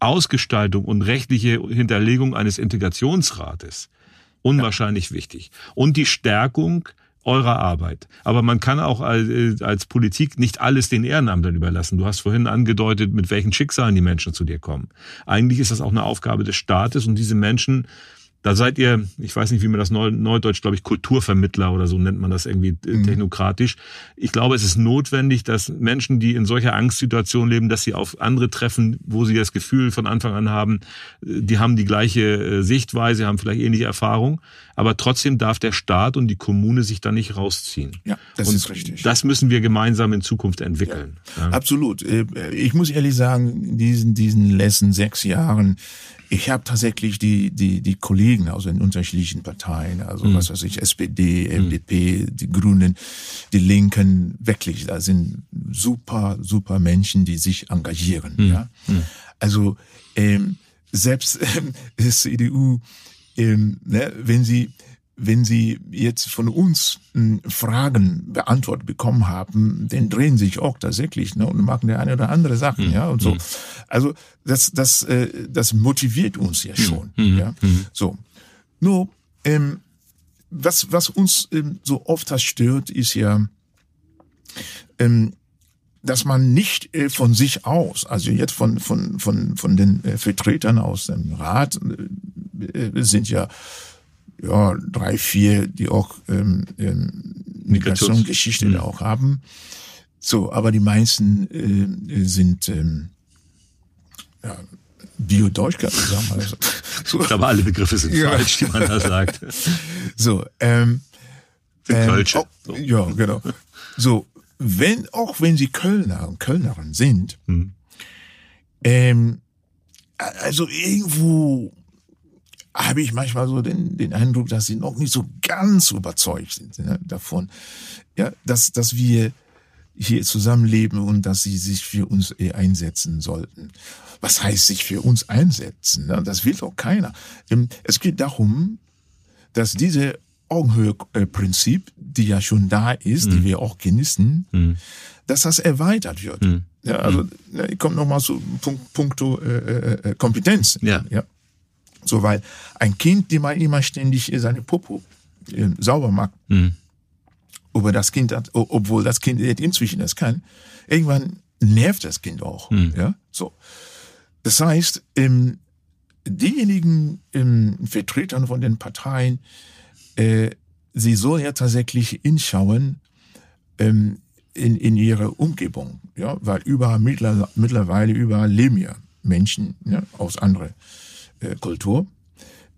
Ausgestaltung und rechtliche Hinterlegung eines Integrationsrates unwahrscheinlich ja. wichtig und die Stärkung eurer Arbeit. Aber man kann auch als, als Politik nicht alles den Ehrenamtern überlassen. Du hast vorhin angedeutet, mit welchen Schicksalen die Menschen zu dir kommen. Eigentlich ist das auch eine Aufgabe des Staates und diese Menschen da seid ihr, ich weiß nicht, wie man das Neudeutsch, glaube ich, Kulturvermittler oder so nennt man das irgendwie äh, mhm. technokratisch. Ich glaube, es ist notwendig, dass Menschen, die in solcher Angstsituation leben, dass sie auf andere treffen, wo sie das Gefühl von Anfang an haben, äh, die haben die gleiche äh, Sichtweise, haben vielleicht ähnliche Erfahrung, aber trotzdem darf der Staat und die Kommune sich da nicht rausziehen. Ja, das und ist richtig. Das müssen wir gemeinsam in Zukunft entwickeln. Ja, ja. Absolut. Ich muss ehrlich sagen, in diesen, diesen letzten sechs Jahren ich habe tatsächlich die, die, die Kollegen aus den unterschiedlichen Parteien, also mhm. was weiß ich, SPD, FDP, mhm. die Grünen, die Linken, wirklich, da sind super, super Menschen, die sich engagieren. Mhm. Ja? Mhm. Also ähm, selbst ähm, CDU, ähm, ne, wenn sie wenn Sie jetzt von uns hm, Fragen beantwortet bekommen haben, dann drehen sich auch tatsächlich ne, und machen der eine oder andere Sachen, mhm. ja und so. Hm. Also das das äh, das motiviert uns ja hm. schon, mhm. ja. Mhm. So, nur ähm, was was uns ähm, so oft das stört, ist ja ähm, dass man nicht äh, von sich aus, also jetzt von von von von den äh, Vertretern aus dem Rat äh, sind ja ja, drei, vier, die auch ähm, ähm, Migrationsgeschichte mhm. auch haben. So, aber die meisten äh, sind ähm, ja, Bio-Deutsch, sagen. Also, so. Ich glaube, alle Begriffe sind ja. falsch, die man da sagt. So, ähm, ähm oh, so. Ja, genau. So, wenn, auch wenn sie Kölner und Kölnerin sind, mhm. ähm, also irgendwo habe ich manchmal so den, den Eindruck, dass sie noch nicht so ganz überzeugt sind ja, davon, ja, dass, dass wir hier zusammenleben und dass sie sich für uns einsetzen sollten. Was heißt sich für uns einsetzen? Das will doch keiner. Ähm, es geht darum, dass diese Augenhöhe-Prinzip, die ja schon da ist, mhm. die wir auch genießen, mhm. dass das erweitert wird. Mhm. Ja, also mhm. ich komme nochmal zu Punkt, Punkto äh, äh, äh Kompetenz. Ja. ja. So, weil ein Kind, die mal immer ständig seine Popo äh, sauber macht, mhm. aber das Kind hat, obwohl das Kind inzwischen das kann, irgendwann nervt das Kind auch. Mhm. Ja, so. Das heißt, ähm, diejenigen ähm, Vertretern von den Parteien, äh, sie sollen ja tatsächlich hinschauen ähm, in, in ihre Umgebung, ja, weil überall mittlerweile überall leben ja Menschen ja, aus anderen Kultur,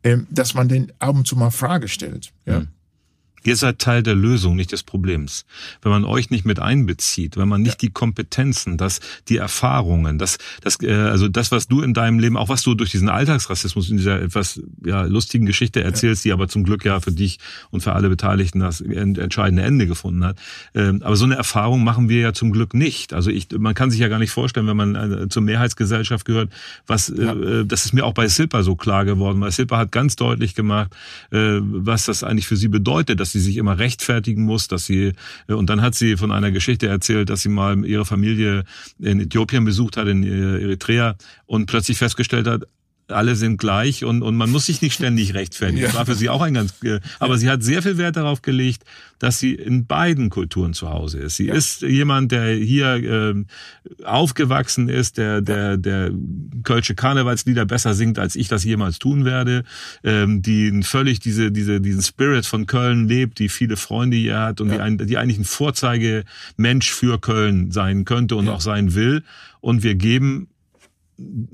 äh, dass man den ab und zu mal Frage stellt. Ja. Mhm. Ihr seid Teil der Lösung, nicht des Problems. Wenn man euch nicht mit einbezieht, wenn man nicht ja. die Kompetenzen, das, die Erfahrungen, das, das, äh, also das, was du in deinem Leben, auch was du durch diesen Alltagsrassismus in dieser etwas ja, lustigen Geschichte erzählst, ja. die aber zum Glück ja für dich und für alle Beteiligten das entscheidende Ende gefunden hat. Ähm, aber so eine Erfahrung machen wir ja zum Glück nicht. Also ich, man kann sich ja gar nicht vorstellen, wenn man äh, zur Mehrheitsgesellschaft gehört, was, äh, äh, das ist mir auch bei Silpa so klar geworden, weil Silpa hat ganz deutlich gemacht, äh, was das eigentlich für sie bedeutet, dass sie sich immer rechtfertigen muss, dass sie äh, und dann hat sie von einer Geschichte erzählt, dass sie mal ihre Familie in Äthiopien besucht hat, in äh, Eritrea und plötzlich festgestellt hat, alle sind gleich und, und man muss sich nicht ständig rechtfertigen. Das war für sie auch ein ganz, äh, aber sie hat sehr viel Wert darauf gelegt, dass sie in beiden Kulturen zu Hause ist. Sie ja. ist jemand, der hier äh, aufgewachsen ist, der, der, der Kölsche Karnevalslieder besser singt, als ich das jemals tun werde, ähm, die völlig diese, diese, diesen Spirit von Köln lebt, die viele Freunde hier hat und ja. die, ein, die eigentlich ein Vorzeigemensch für Köln sein könnte und ja. auch sein will. Und wir geben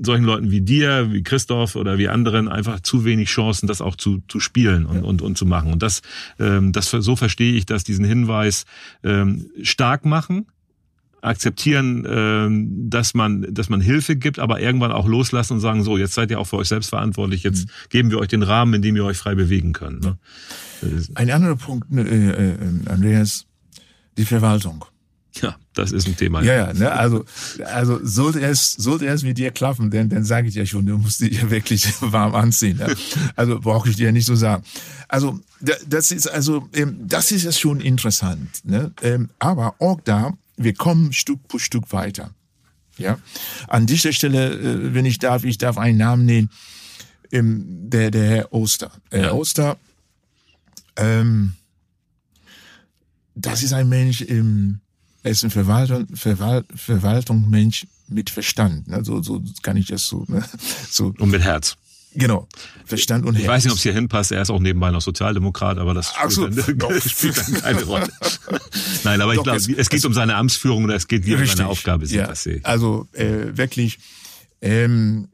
solchen Leuten wie dir, wie Christoph oder wie anderen einfach zu wenig Chancen, das auch zu, zu spielen und, ja. und, und zu machen. Und das, ähm, das so verstehe ich, dass diesen Hinweis ähm, stark machen, akzeptieren, ähm, dass man, dass man Hilfe gibt, aber irgendwann auch loslassen und sagen, so, jetzt seid ihr auch für euch selbst verantwortlich, jetzt mhm. geben wir euch den Rahmen, in dem ihr euch frei bewegen könnt. Ne? Ein anderer Punkt, äh, äh, Andreas, die Verwaltung. Ja, das ist ein Thema. Ja, ja, ne? also, also sollte es, sollte es mit dir klappen, denn dann sage ich ja schon, du musst dich ja wirklich warm anziehen. Ne? Also brauche ich dir nicht so sagen. Also das ist also, ähm, das ist ja schon interessant. Ne? Ähm, aber auch da, wir kommen Stück für Stück weiter. Ja, an dieser Stelle, äh, wenn ich darf, ich darf einen Namen nennen, ähm, der der Herr Oster. Herr ja. Oster, ähm, das ist ein Mensch im er ist ein Verwaltung, Verwal Verwaltungsmensch mit Verstand. Ne? So, so kann ich das so. Ne? so. Und mit Herz. Genau, Verstand und Herz. Ich weiß nicht, ob es hier hinpasst. Er ist auch nebenbei noch Sozialdemokrat, aber das spielt, so, dann, spielt dann keine Rolle. Nein, aber doch, ich glaube, es, es, geht um seine Amtsführung oder es geht, wie er seine Aufgabe sieht. Ja, das sehe ich. Also äh, wirklich ähm,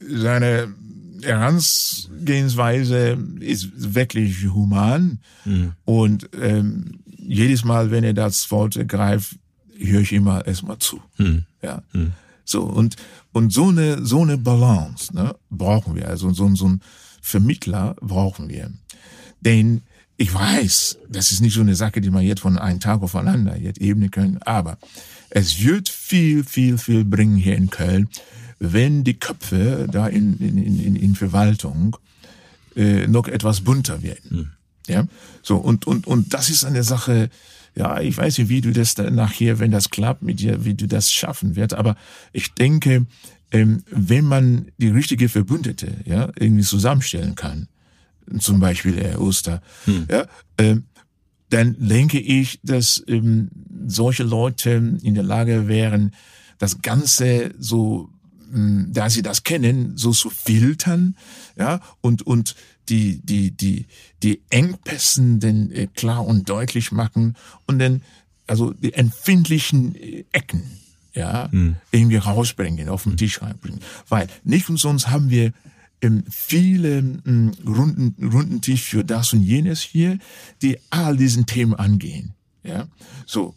seine Herangehensweise ist wirklich human mhm. und ähm, jedes Mal, wenn er das Wort ergreift, höre ich immer erstmal zu. Hm. Ja. Hm. So, und, und so eine, so eine Balance, ne, brauchen wir. Also so, so ein Vermittler brauchen wir. Denn ich weiß, das ist nicht so eine Sache, die man jetzt von einem Tag aufeinander jetzt ebnen können, aber es wird viel, viel, viel bringen hier in Köln, wenn die Köpfe da in, in, in, in Verwaltung äh, noch etwas bunter werden. Hm. Ja, so und und und das ist eine Sache. Ja, ich weiß nicht, wie du das dann nachher, wenn das klappt mit dir, wie du das schaffen wirst. Aber ich denke, ähm, wenn man die richtige Verbündete ja irgendwie zusammenstellen kann, zum Beispiel Herr Oster, hm. ja, ähm, dann denke ich, dass ähm, solche Leute in der Lage wären, das Ganze so, da sie das kennen, so zu filtern, ja, und und die, die, die, die Engpässen denn äh, klar und deutlich machen und dann, also die empfindlichen äh, Ecken, ja, hm. irgendwie rausbringen, auf den Tisch reinbringen. Weil nicht umsonst haben wir ähm, viele ähm, Runden, Rundentisch für das und jenes hier, die all diesen Themen angehen. Ja, so.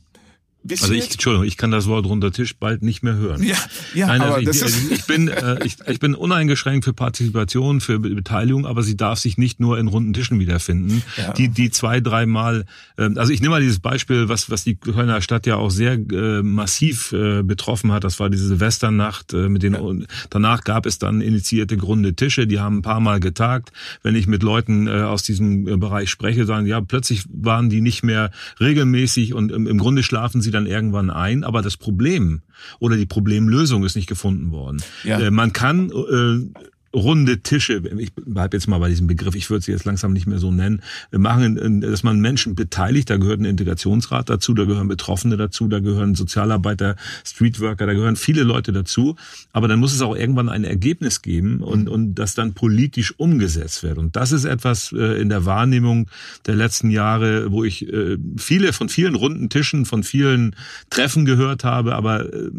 Bis also ich, Entschuldigung, ich kann das Wort runter Tisch bald nicht mehr hören. Ja, ja, Nein, also aber ich, das ist ich bin äh, ich, ich bin uneingeschränkt für Partizipation, für Beteiligung, aber sie darf sich nicht nur in runden Tischen wiederfinden. Ja. Die die zwei, dreimal, äh, also ich nehme mal dieses Beispiel, was was die Kölner Stadt ja auch sehr äh, massiv äh, betroffen hat. Das war diese Silvesternacht äh, mit den. Ja. Danach gab es dann initiierte runde Tische, die haben ein paar Mal getagt. Wenn ich mit Leuten äh, aus diesem äh, Bereich spreche, sagen ja plötzlich waren die nicht mehr regelmäßig und im, im Grunde schlafen sie dann irgendwann ein, aber das Problem oder die Problemlösung ist nicht gefunden worden. Ja. Äh, man kann äh, runde Tische, ich bleib jetzt mal bei diesem Begriff, ich würde sie jetzt langsam nicht mehr so nennen, machen, dass man Menschen beteiligt, da gehört ein Integrationsrat dazu, da gehören Betroffene dazu, da gehören Sozialarbeiter, Streetworker, da gehören viele Leute dazu, aber dann muss es auch irgendwann ein Ergebnis geben und, und das dann politisch umgesetzt wird. Und das ist etwas äh, in der Wahrnehmung der letzten Jahre, wo ich äh, viele von vielen runden Tischen, von vielen Treffen gehört habe, aber äh,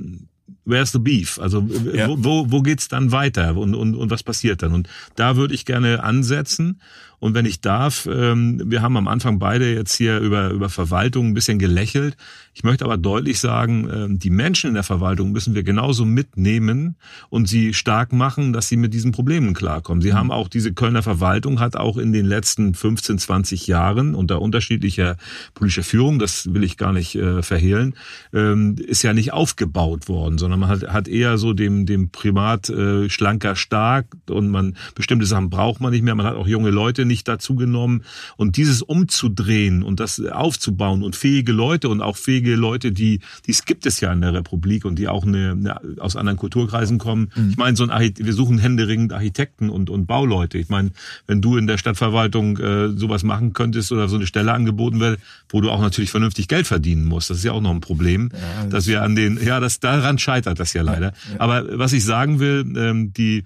where's the beef? Also ja. wo, wo, wo geht's dann weiter und, und, und was passiert dann? Und da würde ich gerne ansetzen und wenn ich darf, ähm, wir haben am Anfang beide jetzt hier über, über Verwaltung ein bisschen gelächelt. Ich möchte aber deutlich sagen, ähm, die Menschen in der Verwaltung müssen wir genauso mitnehmen und sie stark machen, dass sie mit diesen Problemen klarkommen. Sie mhm. haben auch, diese Kölner Verwaltung hat auch in den letzten 15, 20 Jahren unter unterschiedlicher politischer Führung, das will ich gar nicht äh, verhehlen, ähm, ist ja nicht aufgebaut worden, sondern man hat, hat eher so dem, dem Primat äh, schlanker stark und man bestimmte Sachen braucht man nicht mehr. Man hat auch junge Leute nicht nicht dazu genommen. Und dieses umzudrehen und das aufzubauen und fähige Leute und auch fähige Leute, die, dies gibt es ja in der Republik und die auch eine, eine aus anderen Kulturkreisen kommen. Mhm. Ich meine, so ein wir suchen händeringend Architekten und, und Bauleute. Ich meine, wenn du in der Stadtverwaltung äh, sowas machen könntest oder so eine Stelle angeboten wird, wo du auch natürlich vernünftig Geld verdienen musst, das ist ja auch noch ein Problem, ja, das dass wir an den, ja, das daran scheitert das ja leider. Ja, ja. Aber was ich sagen will, ähm, die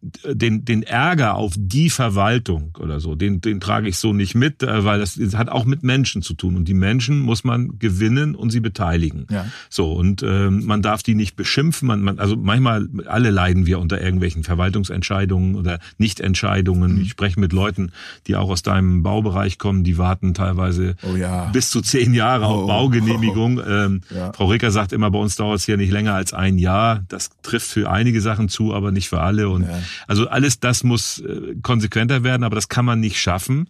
den, den Ärger auf die Verwaltung oder so, den, den trage ich so nicht mit, äh, weil das, das hat auch mit Menschen zu tun. Und die Menschen muss man gewinnen und sie beteiligen. Ja. So, und äh, man darf die nicht beschimpfen. Man, man, also manchmal, alle leiden wir unter irgendwelchen Verwaltungsentscheidungen oder Nichtentscheidungen. Mhm. Ich spreche mit Leuten, die auch aus deinem Baubereich kommen, die warten teilweise oh ja. bis zu zehn Jahre oh. auf Baugenehmigung. Ähm, ja. Frau Ricker sagt immer, bei uns dauert es hier nicht länger als ein Jahr. Das trifft für einige Sachen zu, aber nicht für alle. Und ja. Also alles das muss äh, konsequenter werden, aber das kann man nicht schaffen,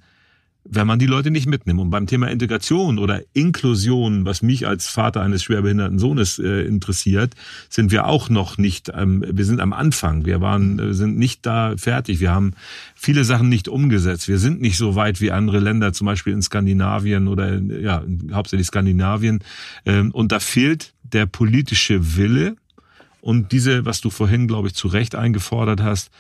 wenn man die Leute nicht mitnimmt. Und beim Thema Integration oder Inklusion, was mich als Vater eines schwerbehinderten Sohnes äh, interessiert, sind wir auch noch nicht, wir sind am Anfang. Wir waren, äh, sind nicht da fertig. Wir haben viele Sachen nicht umgesetzt. Wir sind nicht so weit wie andere Länder, zum Beispiel in Skandinavien oder ja, hauptsächlich Skandinavien. Ähm, und da fehlt der politische Wille, und diese, was du vorhin, glaube ich, zu Recht eingefordert hast,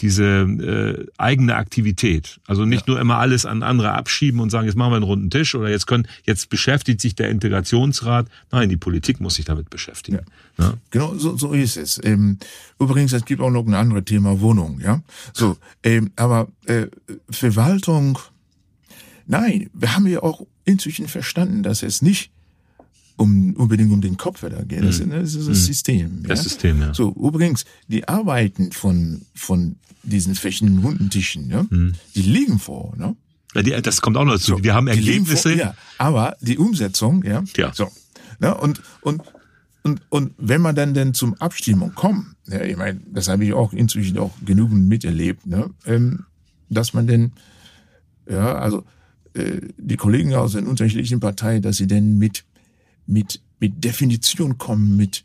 diese äh, eigene Aktivität. Also nicht ja. nur immer alles an andere abschieben und sagen, jetzt machen wir einen runden Tisch oder jetzt können, jetzt beschäftigt sich der Integrationsrat. Nein, die Politik muss sich damit beschäftigen. Ja. ja? Genau, so, so ist es. Ähm, übrigens, es gibt auch noch ein anderes Thema Wohnung, ja. So, ähm, aber äh, Verwaltung, nein, wir haben ja auch inzwischen verstanden, dass es nicht um unbedingt um den Kopf da geht. Das, mhm. das ist das mhm. System. Das System, ja. So, übrigens, die Arbeiten von, von diesen verschiedenen Rundentischen, ja, mhm. die liegen vor, ne? Ja, die, das kommt auch noch dazu. So, Wir haben Ergebnisse. Vor, ja, aber die Umsetzung, ja. ja. So. Ne, und, und, und, und wenn man dann denn zum Abstimmung kommt, ja, ich meine, das habe ich auch inzwischen auch genügend miterlebt, ne, ähm, dass man denn, ja, also äh, die Kollegen aus den unterschiedlichen Parteien, dass sie denn mit mit, mit Definition kommen, mit,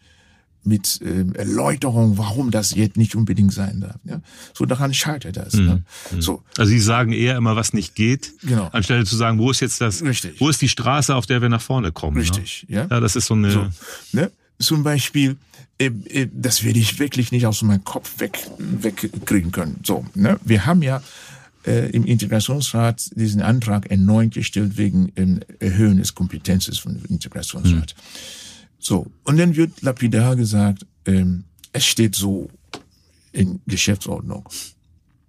mit äh, Erläuterung, warum das jetzt nicht unbedingt sein darf. Ja? So daran scheitert das. Mhm. Ne? Mhm. So. Also Sie sagen eher immer, was nicht geht, genau. anstelle zu sagen, wo ist jetzt das, Richtig. wo ist die Straße, auf der wir nach vorne kommen. Richtig, ne? ja. Ja, das ist so eine. So, ne? Zum Beispiel, äh, äh, das werde ich wirklich nicht aus meinem Kopf weg wegkriegen können. So, ne? Wir haben ja äh, im Integrationsrat diesen Antrag erneut gestellt wegen ähm, Erhöhen des Kompetenzes von Integrationsrat. Mhm. So, und dann wird lapidar gesagt, ähm, es steht so in Geschäftsordnung.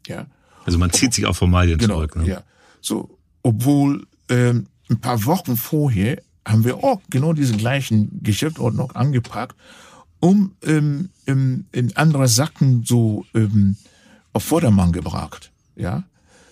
Ja. Also man zieht sich auf Formalien genau, zurück. Ne? Ja. So, obwohl ähm, ein paar Wochen vorher haben wir auch genau diese gleichen Geschäftsordnung angepackt, um ähm, in, in anderer Sachen so ähm, auf Vordermann gebracht. Ja,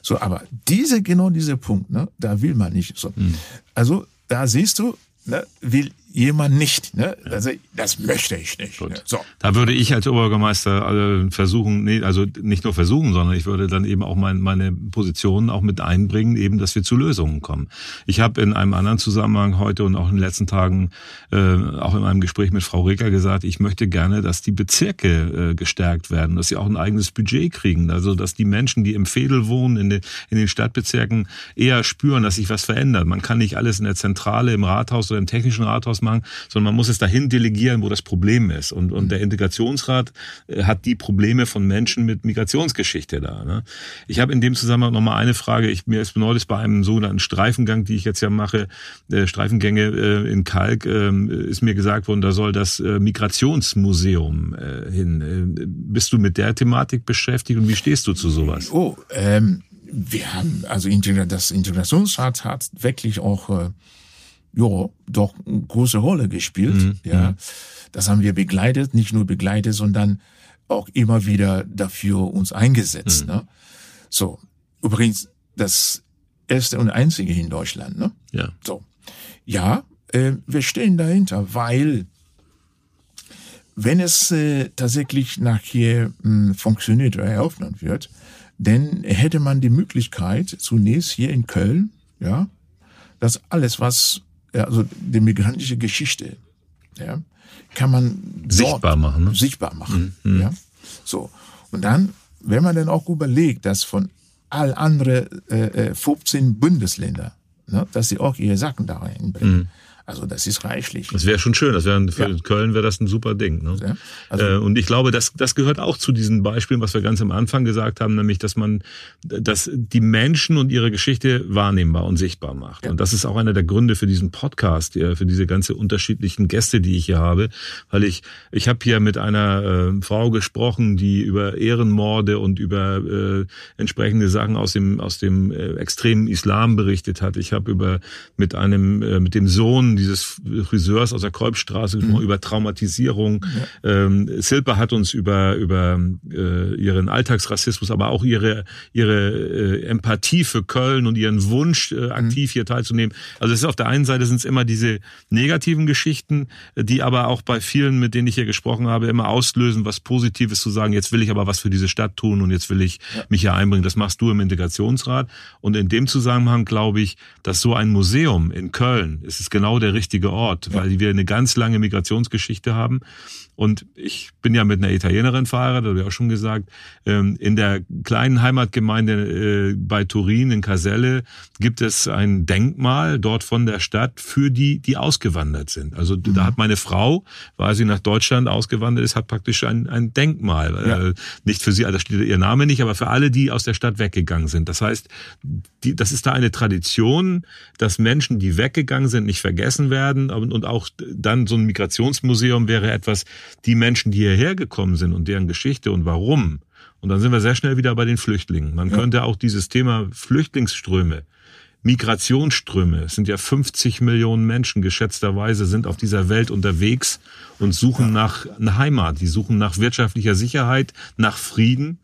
so, aber diese, genau dieser Punkt, ne, da will man nicht. So. Mhm. Also, da siehst du, ne, will jemand nicht. Ne? Also, das möchte ich nicht. Ne? So. Da würde ich als Oberbürgermeister versuchen, nee, also nicht nur versuchen, sondern ich würde dann eben auch mein, meine Position auch mit einbringen, eben, dass wir zu Lösungen kommen. Ich habe in einem anderen Zusammenhang heute und auch in den letzten Tagen, äh, auch in meinem Gespräch mit Frau Reker gesagt, ich möchte gerne, dass die Bezirke äh, gestärkt werden, dass sie auch ein eigenes Budget kriegen. Also dass die Menschen, die im Fädel wohnen, in den, in den Stadtbezirken, eher spüren, dass sich was verändert. Man kann nicht alles in der Zentrale, im Rathaus oder im technischen Rathaus machen, sondern man muss es dahin delegieren, wo das Problem ist. Und, und der mhm. Integrationsrat äh, hat die Probleme von Menschen mit Migrationsgeschichte da. Ne? Ich habe in dem Zusammenhang noch mal eine Frage. Ich, mir ist neulich bei einem sogenannten Streifengang, die ich jetzt ja mache, äh, Streifengänge äh, in Kalk, äh, ist mir gesagt worden, da soll das äh, Migrationsmuseum äh, hin. Äh, bist du mit der Thematik beschäftigt und wie stehst du zu sowas? Oh, ähm, wir haben, also das Integrationsrat hat wirklich auch äh, ja, doch eine große Rolle gespielt. Mhm. Ja, mhm. das haben wir begleitet, nicht nur begleitet, sondern auch immer wieder dafür uns eingesetzt. Mhm. Ne? So, übrigens das erste und einzige in Deutschland. Ne? Ja. So, ja, äh, wir stehen dahinter, weil wenn es äh, tatsächlich nachher mh, hm, funktioniert oder eröffnet wird, dann hätte man die Möglichkeit zunächst hier in Köln, ja, dass alles, was ja, also die migrantische Geschichte, ja, kann man sichtbar machen. Ne? Sichtbar machen. Mhm. Ja, so. Und dann, wenn man dann auch überlegt, dass von all andere äh, 15 äh, Bundesländer, ne, dass sie auch ihre Sachen da reinbringen. Mhm. Also das ist reichlich. Das wäre schon schön. Das wäre für ja. Köln wäre das ein super Ding. Ne? Ja, also äh, und ich glaube, das, das gehört auch zu diesen Beispielen, was wir ganz am Anfang gesagt haben, nämlich, dass man, dass die Menschen und ihre Geschichte wahrnehmbar und sichtbar macht. Ja. Und das ist auch einer der Gründe für diesen Podcast, für diese ganze unterschiedlichen Gäste, die ich hier habe, weil ich, ich habe hier mit einer äh, Frau gesprochen, die über Ehrenmorde und über äh, entsprechende Sachen aus dem aus dem äh, extremen Islam berichtet hat. Ich habe über mit einem äh, mit dem Sohn Namen dieses Friseurs aus der Kolbstraße mhm. über Traumatisierung. Ja. Ähm, Silper hat uns über über äh, ihren Alltagsrassismus, aber auch ihre ihre äh, Empathie für Köln und ihren Wunsch äh, aktiv mhm. hier teilzunehmen. Also es ist auf der einen Seite sind es immer diese negativen Geschichten, die aber auch bei vielen, mit denen ich hier gesprochen habe, immer auslösen, was Positives zu sagen. Jetzt will ich aber was für diese Stadt tun und jetzt will ich ja. mich hier einbringen. Das machst du im Integrationsrat. Und in dem Zusammenhang glaube ich, dass so ein Museum in Köln, es ist genau der richtige Ort, weil wir eine ganz lange Migrationsgeschichte haben. Und ich bin ja mit einer Italienerin verheiratet, habe ich auch schon gesagt. Ähm, in der kleinen Heimatgemeinde äh, bei Turin in Caselle gibt es ein Denkmal dort von der Stadt für die, die ausgewandert sind. Also mhm. da hat meine Frau, weil sie nach Deutschland ausgewandert ist, hat praktisch ein, ein Denkmal. Ja. Äh, nicht für sie, also da steht ihr Name nicht, aber für alle, die aus der Stadt weggegangen sind. Das heißt, die, das ist da eine Tradition, dass Menschen, die weggegangen sind, nicht vergessen werden. Und auch dann so ein Migrationsmuseum wäre etwas, die Menschen, die hierher gekommen sind und deren Geschichte und warum. Und dann sind wir sehr schnell wieder bei den Flüchtlingen. Man ja. könnte auch dieses Thema Flüchtlingsströme, Migrationsströme, es sind ja 50 Millionen Menschen geschätzterweise sind auf dieser Welt unterwegs und suchen nach einer Heimat. Die suchen nach wirtschaftlicher Sicherheit, nach Frieden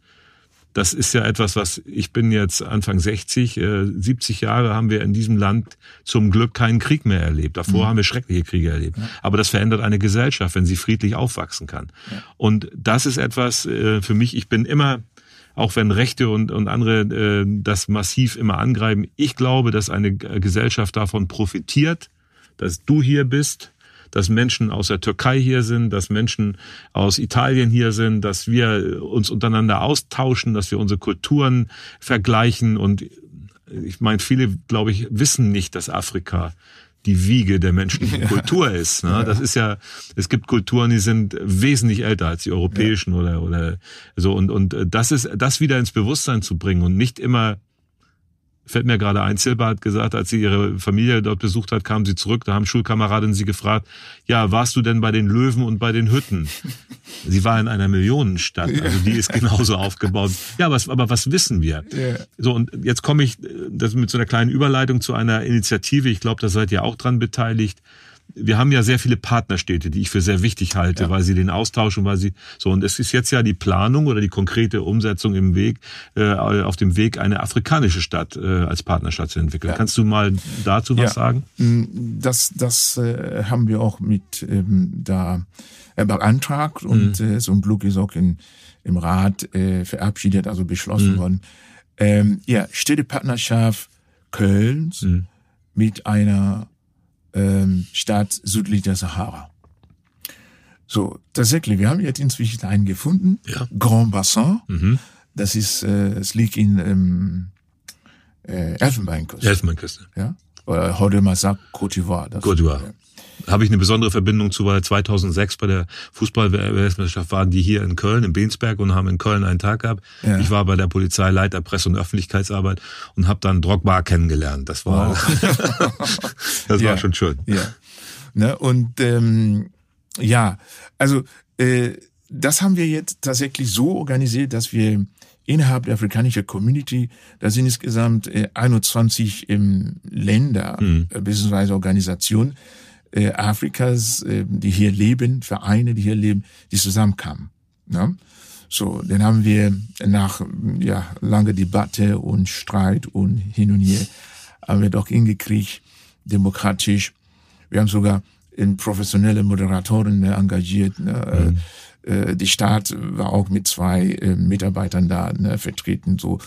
das ist ja etwas, was ich bin jetzt Anfang 60, äh, 70 Jahre haben wir in diesem Land zum Glück keinen Krieg mehr erlebt. Davor mhm. haben wir schreckliche Kriege erlebt. Ja. Aber das verändert eine Gesellschaft, wenn sie friedlich aufwachsen kann. Ja. Und das ist etwas äh, für mich, ich bin immer auch wenn Rechte und, und andere äh, das massiv immer angreifen. Ich glaube, dass eine Gesellschaft davon profitiert, dass du hier bist, dass Menschen aus der Türkei hier sind, dass Menschen aus Italien hier sind, dass wir uns untereinander austauschen, dass wir unsere Kulturen vergleichen. Und ich meine, viele, glaube ich, wissen nicht, dass Afrika die Wiege der menschlichen. Kultur ist. Ne? Das ist ja, es gibt Kulturen, die sind wesentlich älter als die europäischen ja. oder oder so und und das ist das wieder ins Bewusstsein zu bringen und nicht immer fällt mir gerade ein, Silber hat gesagt, als sie ihre Familie dort besucht hat, kam sie zurück, da haben Schulkameradinnen sie gefragt, ja, warst du denn bei den Löwen und bei den Hütten? sie war in einer Millionenstadt, also die ist genauso aufgebaut. Ja, was, aber was wissen wir? Yeah. So, und jetzt komme ich das mit so einer kleinen Überleitung zu einer Initiative, ich glaube, da seid ihr auch dran beteiligt, wir haben ja sehr viele Partnerstädte, die ich für sehr wichtig halte, ja. weil sie den austauschen, weil sie so und es ist jetzt ja die Planung oder die konkrete Umsetzung im Weg äh, auf dem Weg eine afrikanische Stadt äh, als Partnerstadt zu entwickeln. Ja. Kannst du mal dazu was ja. sagen? Mm, das das äh, haben wir auch mit ähm, da äh, beantragt und mhm. äh, zum Glück ist auch in, im Rat äh, verabschiedet, also beschlossen mhm. worden. Ähm, ja, Städtepartnerschaft Kölns mhm. mit einer ähm, Staat südlich der Sahara. So, tatsächlich, wir haben jetzt inzwischen einen gefunden, ja. Grand Bassin. Mhm. Das ist, äh, es liegt in ähm, äh, Elfenbeinküste. Elfenbeinküste. Ja. Oder heute mal sagt Côte d'Ivoire. Côte d'Ivoire habe ich eine besondere Verbindung zu, weil 2006 bei der Fußball-Weltmeisterschaft waren die hier in Köln, in Bensberg und haben in Köln einen Tag gehabt. Ja. Ich war bei der Polizei Leiter Presse- und Öffentlichkeitsarbeit und habe dann Drogba kennengelernt. Das war, wow. das ja. war schon schön. Ja. Ne, und ähm, ja, also äh, das haben wir jetzt tatsächlich so organisiert, dass wir innerhalb der afrikanischen Community, da sind insgesamt äh, 21 ähm, Länder mhm. äh, bzw. Organisationen, äh, Afrikas, äh, die hier leben, Vereine, die hier leben, die zusammenkamen. Ne? So, dann haben wir nach ja lange Debatte und Streit und hin und her haben wir doch hingekriegt, demokratisch. Wir haben sogar in professionelle Moderatoren ne, engagiert. Ne? Mhm. Äh, die Staat war auch mit zwei äh, Mitarbeitern da ne, vertreten. So,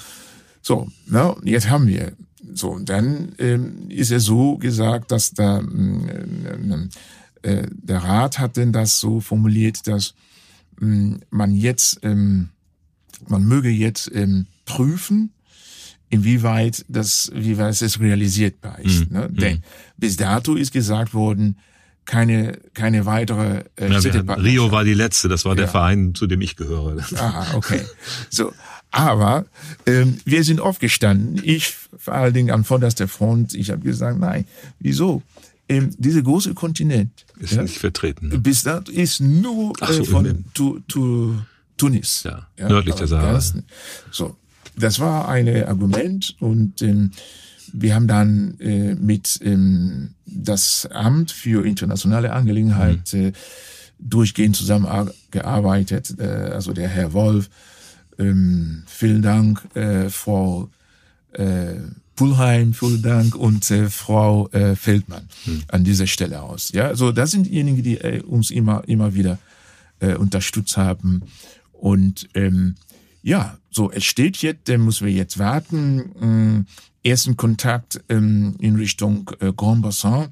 so, ne? jetzt haben wir so, und dann ähm, ist es so gesagt, dass da, ähm, äh, der Rat hat denn das so formuliert, dass ähm, man jetzt, ähm, man möge jetzt ähm, prüfen, inwieweit das, wie weit es realisierbar ist. Mhm. Ne? Denn mhm. bis dato ist gesagt worden, keine keine weitere äh, ja, Rio war die letzte, das war der Verein, zu dem ich gehöre. Aha, okay. So, aber ähm, wir sind aufgestanden. Ich vor allen Dingen an vorderster Front. Ich habe gesagt, nein, wieso? Ähm, dieser große Kontinent ist ja, nicht vertreten. Ne? Bis dato ist nur äh, so, von tu, tu, Tunis. Ja, ja nördlich der Sahara. So, das war ein Argument und ähm, wir haben dann äh, mit ähm, das Amt für internationale Angelegenheiten mhm. äh, durchgehend zusammengearbeitet. Äh, also der Herr Wolf, ähm, vielen Dank, äh, Frau äh, Pulheim, vielen Dank und äh, Frau äh, Feldmann mhm. an dieser Stelle aus. Ja, also das sind diejenigen, die äh, uns immer immer wieder äh, unterstützt haben und ähm, ja, so es steht jetzt, dann müssen wir jetzt warten. Äh, ersten Kontakt ähm, in Richtung äh, Grand Bassin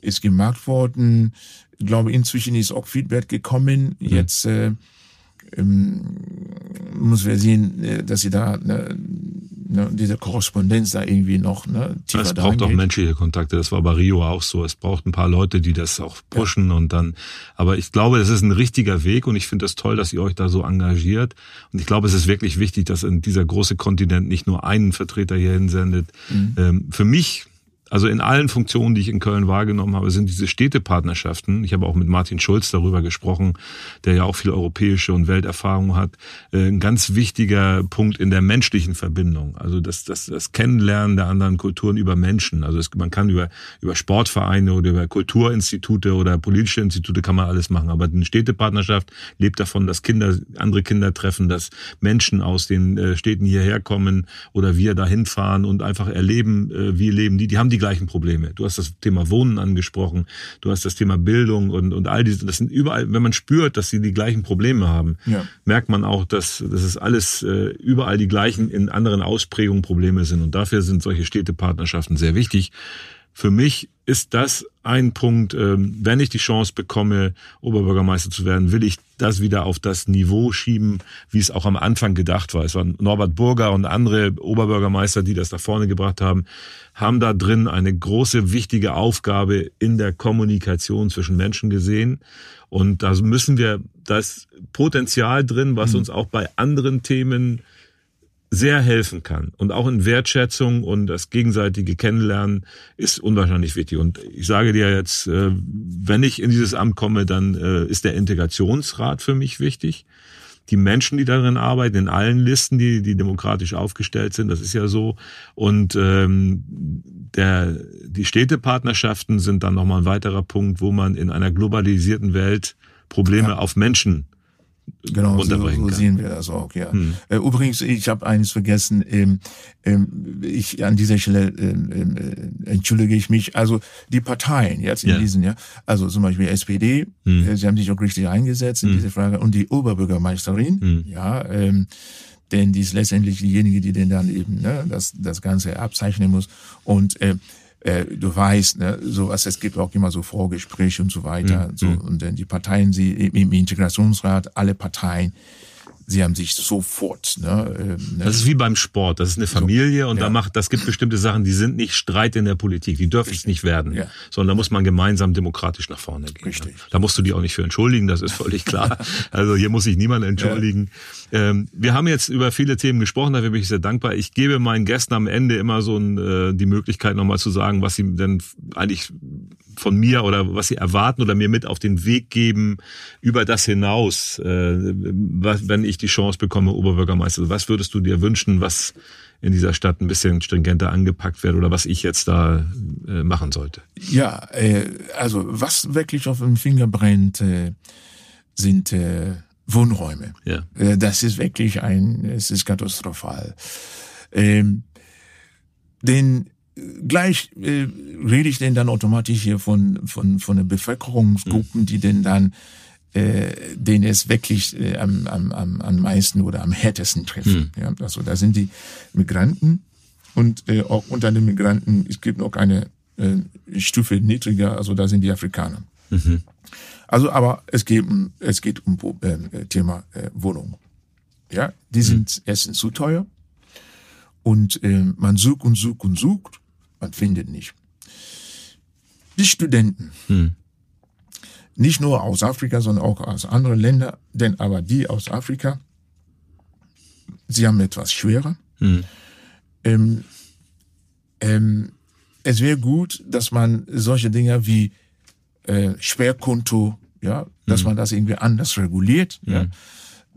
ist gemacht worden. Ich glaube, inzwischen ist auch Feedback gekommen. Mhm. Jetzt äh, ähm, muss wir sehen, äh, dass sie da ne, ne, diese Korrespondenz da irgendwie noch ne, tiefer Es braucht auch menschliche Kontakte. Das war bei Rio auch so. Es braucht ein paar Leute, die das auch pushen ja. und dann. Aber ich glaube, das ist ein richtiger Weg und ich finde das toll, dass ihr euch da so engagiert. Und ich glaube, es ist wirklich wichtig, dass in dieser große Kontinent nicht nur einen Vertreter hier hinsendet. Mhm. Ähm, für mich also in allen Funktionen, die ich in Köln wahrgenommen habe, sind diese Städtepartnerschaften. Ich habe auch mit Martin Schulz darüber gesprochen, der ja auch viel europäische und Welterfahrung hat. Äh, ein ganz wichtiger Punkt in der menschlichen Verbindung. Also das, das, das Kennenlernen der anderen Kulturen über Menschen. Also es, man kann über, über Sportvereine oder über Kulturinstitute oder politische Institute kann man alles machen. Aber eine Städtepartnerschaft lebt davon, dass Kinder andere Kinder treffen, dass Menschen aus den äh, Städten hierher kommen oder wir dahin fahren und einfach erleben, äh, wie leben die. Die haben die gleichen Probleme. Du hast das Thema Wohnen angesprochen, du hast das Thema Bildung und, und all diese, das sind überall, wenn man spürt, dass sie die gleichen Probleme haben, ja. merkt man auch, dass, dass es alles äh, überall die gleichen in anderen Ausprägungen Probleme sind. Und dafür sind solche Städtepartnerschaften sehr wichtig. Für mich ist das ein Punkt, ähm, wenn ich die Chance bekomme, Oberbürgermeister zu werden, will ich das wieder auf das Niveau schieben, wie es auch am Anfang gedacht war. Es waren Norbert Burger und andere Oberbürgermeister, die das da vorne gebracht haben, haben da drin eine große, wichtige Aufgabe in der Kommunikation zwischen Menschen gesehen. Und da müssen wir das Potenzial drin, was mhm. uns auch bei anderen Themen sehr helfen kann. Und auch in Wertschätzung und das gegenseitige Kennenlernen ist unwahrscheinlich wichtig. Und ich sage dir jetzt, äh, wenn ich in dieses Amt komme, dann äh, ist der Integrationsrat für mich wichtig. Die Menschen, die darin arbeiten, in allen Listen, die, die demokratisch aufgestellt sind, das ist ja so. Und ähm, der, die Städtepartnerschaften sind dann nochmal ein weiterer Punkt, wo man in einer globalisierten Welt Probleme ja. auf Menschen Genau, so, so sehen wir das auch, ja. Hm. Äh, übrigens, ich habe eines vergessen, ähm, ähm, ich an dieser Stelle ähm, äh, entschuldige ich mich. Also die Parteien jetzt in ja. diesen, ja, also zum Beispiel SPD, hm. äh, sie haben sich auch richtig eingesetzt in hm. diese Frage und die Oberbürgermeisterin, hm. ja, ähm, denn die ist letztendlich diejenige, die denn dann eben ne, das, das Ganze abzeichnen muss. Und äh, äh, du weißt, ne, sowas, es gibt auch immer so Vorgespräche und so weiter. Mhm. So, mhm. und dann die Parteien, sie im Integrationsrat, alle Parteien, sie haben sich sofort. Ne, äh, ne? Das ist wie beim Sport. Das ist eine Familie so, und ja. da macht, das gibt bestimmte Sachen, die sind nicht Streit in der Politik. Die dürfen es nicht werden, ja. sondern da muss man gemeinsam demokratisch nach vorne gehen. Richtig. Ne? Da musst du dich auch nicht für entschuldigen. Das ist völlig klar. also hier muss sich niemand entschuldigen. Ja. Ähm, wir haben jetzt über viele Themen gesprochen. Dafür bin ich sehr dankbar. Ich gebe meinen Gästen am Ende immer so ein, äh, die Möglichkeit nochmal zu sagen, was sie denn eigentlich von mir oder was sie erwarten oder mir mit auf den Weg geben über das hinaus, äh, wenn ich die Chance bekomme, Oberbürgermeister, was würdest du dir wünschen, was in dieser Stadt ein bisschen stringenter angepackt wird oder was ich jetzt da äh, machen sollte? Ja, äh, also was wirklich auf dem Finger brennt, sind Wohnräume. Ja. Das ist wirklich ein, es ist katastrophal. Ähm, denn gleich äh, rede ich denn dann automatisch hier von von von den Bevölkerungsgruppen, mhm. die denn dann äh, den es wirklich äh, am, am, am, am meisten oder am härtesten trifft. Mhm. Ja, also da sind die Migranten und äh, auch unter den Migranten, es gibt noch eine äh, Stufe niedriger, also da sind die Afrikaner. Mhm. Also, aber es geht, es geht um äh, Thema äh, Wohnung. Ja, die mhm. sind erstens zu teuer und äh, man sucht und sucht und sucht, man findet nicht. Die Studenten, mhm nicht nur aus Afrika, sondern auch aus anderen Ländern, denn aber die aus Afrika, sie haben etwas schwerer. Mhm. Ähm, ähm, es wäre gut, dass man solche Dinge wie äh, Sperrkonto, ja, dass mhm. man das irgendwie anders reguliert, ja, dass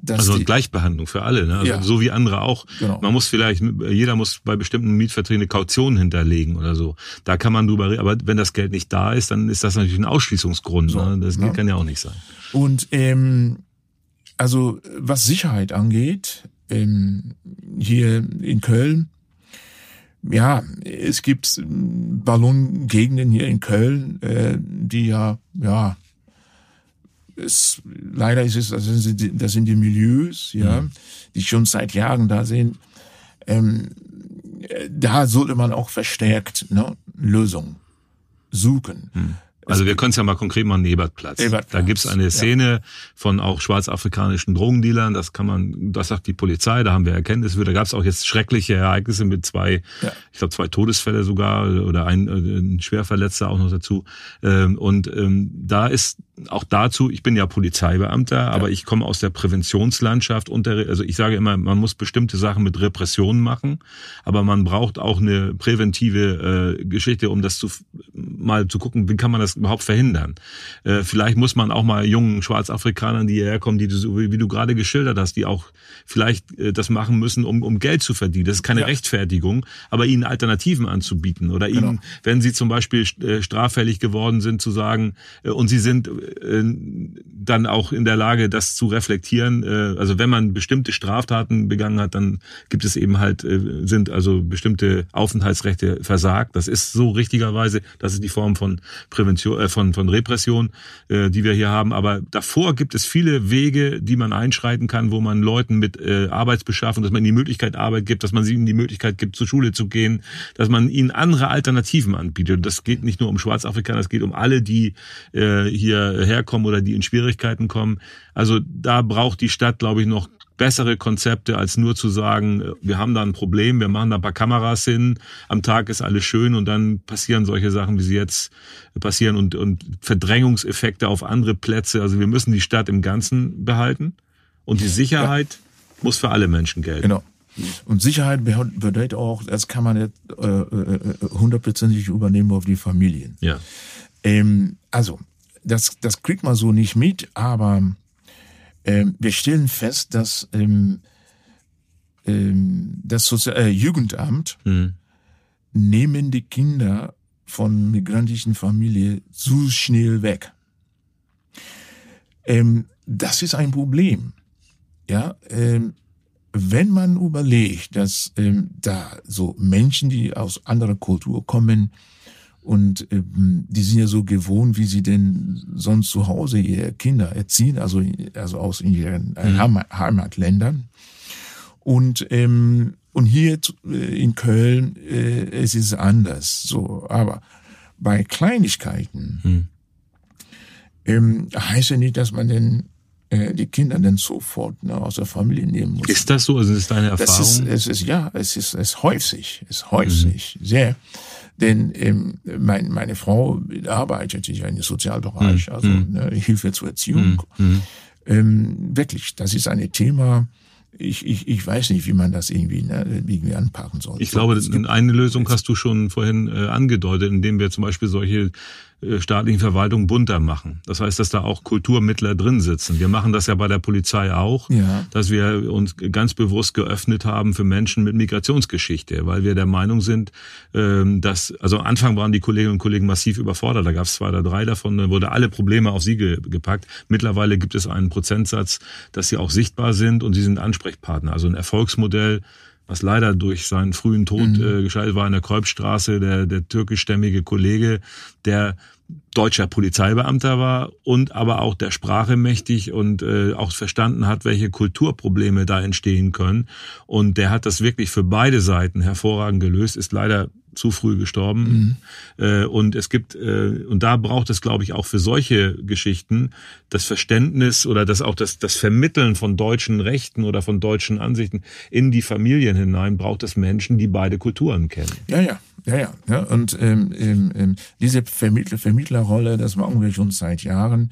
also Gleichbehandlung für alle, ne? also ja, so wie andere auch. Genau. Man muss vielleicht, jeder muss bei bestimmten Mietverträgen eine Kaution hinterlegen oder so. Da kann man drüber reden. Aber wenn das Geld nicht da ist, dann ist das natürlich ein Ausschließungsgrund. So, ne? Das ne? kann ja auch nicht sein. Und ähm, also was Sicherheit angeht, ähm, hier in Köln, ja, es gibt Ballongegenden hier in Köln, äh, die ja, ja, es, leider ist es, das sind, die, das sind die Milieus, ja, mhm. die schon seit Jahren da sind. Ähm, da sollte man auch verstärkt ne, Lösungen suchen. Mhm. Also wir können es ja mal konkret machen, Ebertplatz. Ebertplatz. Da gibt's eine Szene ja. von auch schwarzafrikanischen Drogendealern, das kann man, das sagt die Polizei, da haben wir Erkenntnisse, da gab's auch jetzt schreckliche Ereignisse mit zwei, ja. ich glaube zwei Todesfälle sogar oder ein, ein Schwerverletzter auch noch dazu. Ähm, und ähm, da ist auch dazu, ich bin ja Polizeibeamter, ja. aber ich komme aus der Präventionslandschaft und der, also ich sage immer, man muss bestimmte Sachen mit Repressionen machen, aber man braucht auch eine präventive äh, Geschichte, um das zu mal zu gucken, wie kann man das überhaupt verhindern. Äh, vielleicht muss man auch mal jungen Schwarzafrikanern, die hierher kommen, die du, wie du gerade geschildert hast, die auch vielleicht äh, das machen müssen, um, um Geld zu verdienen. Das ist keine ja. Rechtfertigung, aber ihnen Alternativen anzubieten oder genau. ihnen, wenn sie zum Beispiel äh, straffällig geworden sind, zu sagen, äh, und sie sind äh, dann auch in der Lage, das zu reflektieren. Äh, also wenn man bestimmte Straftaten begangen hat, dann gibt es eben halt, äh, sind also bestimmte Aufenthaltsrechte versagt. Das ist so richtigerweise, das ist die Form von Prävention, äh, von, von Repression, äh, die wir hier haben. Aber davor gibt es viele Wege, die man einschreiten kann, wo man Leuten mit äh, Arbeitsbeschaffung, dass man ihnen die Möglichkeit Arbeit gibt, dass man ihnen die Möglichkeit gibt, zur Schule zu gehen, dass man ihnen andere Alternativen anbietet. Das geht nicht nur um Schwarzafrikaner, das geht um alle, die äh, hier herkommen oder die in Schwierigkeiten kommen. Also da braucht die Stadt, glaube ich, noch bessere Konzepte, als nur zu sagen, wir haben da ein Problem, wir machen da ein paar Kameras hin, am Tag ist alles schön und dann passieren solche Sachen, wie sie jetzt passieren und, und Verdrängungseffekte auf andere Plätze. Also wir müssen die Stadt im Ganzen behalten und die Sicherheit ja. muss für alle Menschen gelten. Genau. Und Sicherheit bedeutet auch, das kann man nicht äh, äh, hundertprozentig übernehmen auf die Familien. Ja. Ähm, also, das, das kriegt man so nicht mit, aber ähm, wir stellen fest, dass ähm, ähm, das Sozial äh, Jugendamt mhm. nehmen die Kinder von migrantischen Familien zu schnell weg. Ähm, das ist ein Problem. Ja, ähm, wenn man überlegt, dass ähm, da so Menschen, die aus anderer Kultur kommen, und ähm, die sind ja so gewohnt, wie sie denn sonst zu Hause ihre Kinder erziehen, also, also aus ihren äh, mhm. Heimatländern. Und, ähm, und hier äh, in Köln, äh, es ist anders. So, aber bei Kleinigkeiten mhm. ähm, heißt ja nicht, dass man denn äh, die Kinder dann sofort ne, aus der Familie nehmen muss. Ist das so? Also ist deine Erfahrung? Das ist, es ist ja, es ist es häufig, es häufig mhm. sehr. Denn ähm, mein, meine Frau arbeitet ja im Sozialbereich, mhm. also mhm. ne, Hilfe zur Erziehung. Mhm. Ähm, wirklich, das ist ein Thema, ich, ich, ich weiß nicht, wie man das irgendwie, ne, irgendwie anpacken soll. Ich glaube, eine Lösung hast du schon vorhin äh, angedeutet, indem wir zum Beispiel solche staatlichen Verwaltung bunter machen. Das heißt, dass da auch Kulturmittler drin sitzen. Wir machen das ja bei der Polizei auch, ja. dass wir uns ganz bewusst geöffnet haben für Menschen mit Migrationsgeschichte, weil wir der Meinung sind, ähm, dass, also am Anfang waren die Kolleginnen und Kollegen massiv überfordert, da gab es zwei oder drei davon, da wurde alle Probleme auf sie gepackt. Mittlerweile gibt es einen Prozentsatz, dass sie auch sichtbar sind und sie sind Ansprechpartner. Also ein Erfolgsmodell, was leider durch seinen frühen Tod mhm. äh, gescheitert war in der Kolbstraße, der, der türkischstämmige Kollege, der deutscher Polizeibeamter war und aber auch der Sprache mächtig und äh, auch verstanden hat, welche Kulturprobleme da entstehen können. Und der hat das wirklich für beide Seiten hervorragend gelöst, ist leider zu früh gestorben. Mhm. Äh, und es gibt, äh, und da braucht es, glaube ich, auch für solche Geschichten das Verständnis oder das auch das, das Vermitteln von deutschen Rechten oder von deutschen Ansichten in die Familien hinein, braucht es Menschen, die beide Kulturen kennen. Ja, ja. Ja, ja, ja. Und ähm, ähm, ähm diese Vermittler, Vermittlerrolle, das machen wir schon seit Jahren.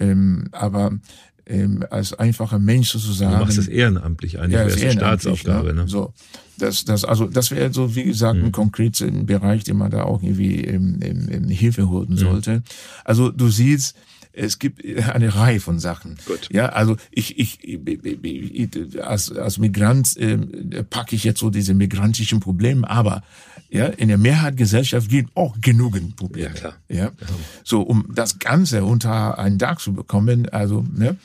Ähm, aber ähm, als einfacher Mensch sozusagen. Du machst das ehrenamtlich eigentlich, ja, das ist eine Staatsaufgabe. Ne? ne? So, das, das, also das wäre so wie gesagt ein mhm. konkreter Bereich, den man da auch irgendwie ähm, ähm, Hilfe holen sollte. Mhm. Also du siehst, Es gibt eine Reihe von Sachen. Gut. Ja, also ich, ich, ich als, als Migrant äh, packe ich jetzt so diese migrantischen Probleme, aber ja, in der Mehrheitsgesellschaft gibt auch genügend Probleme. Ja, klar. Ja, so um das Ganze unter einen Dach zu bekommen, also ne,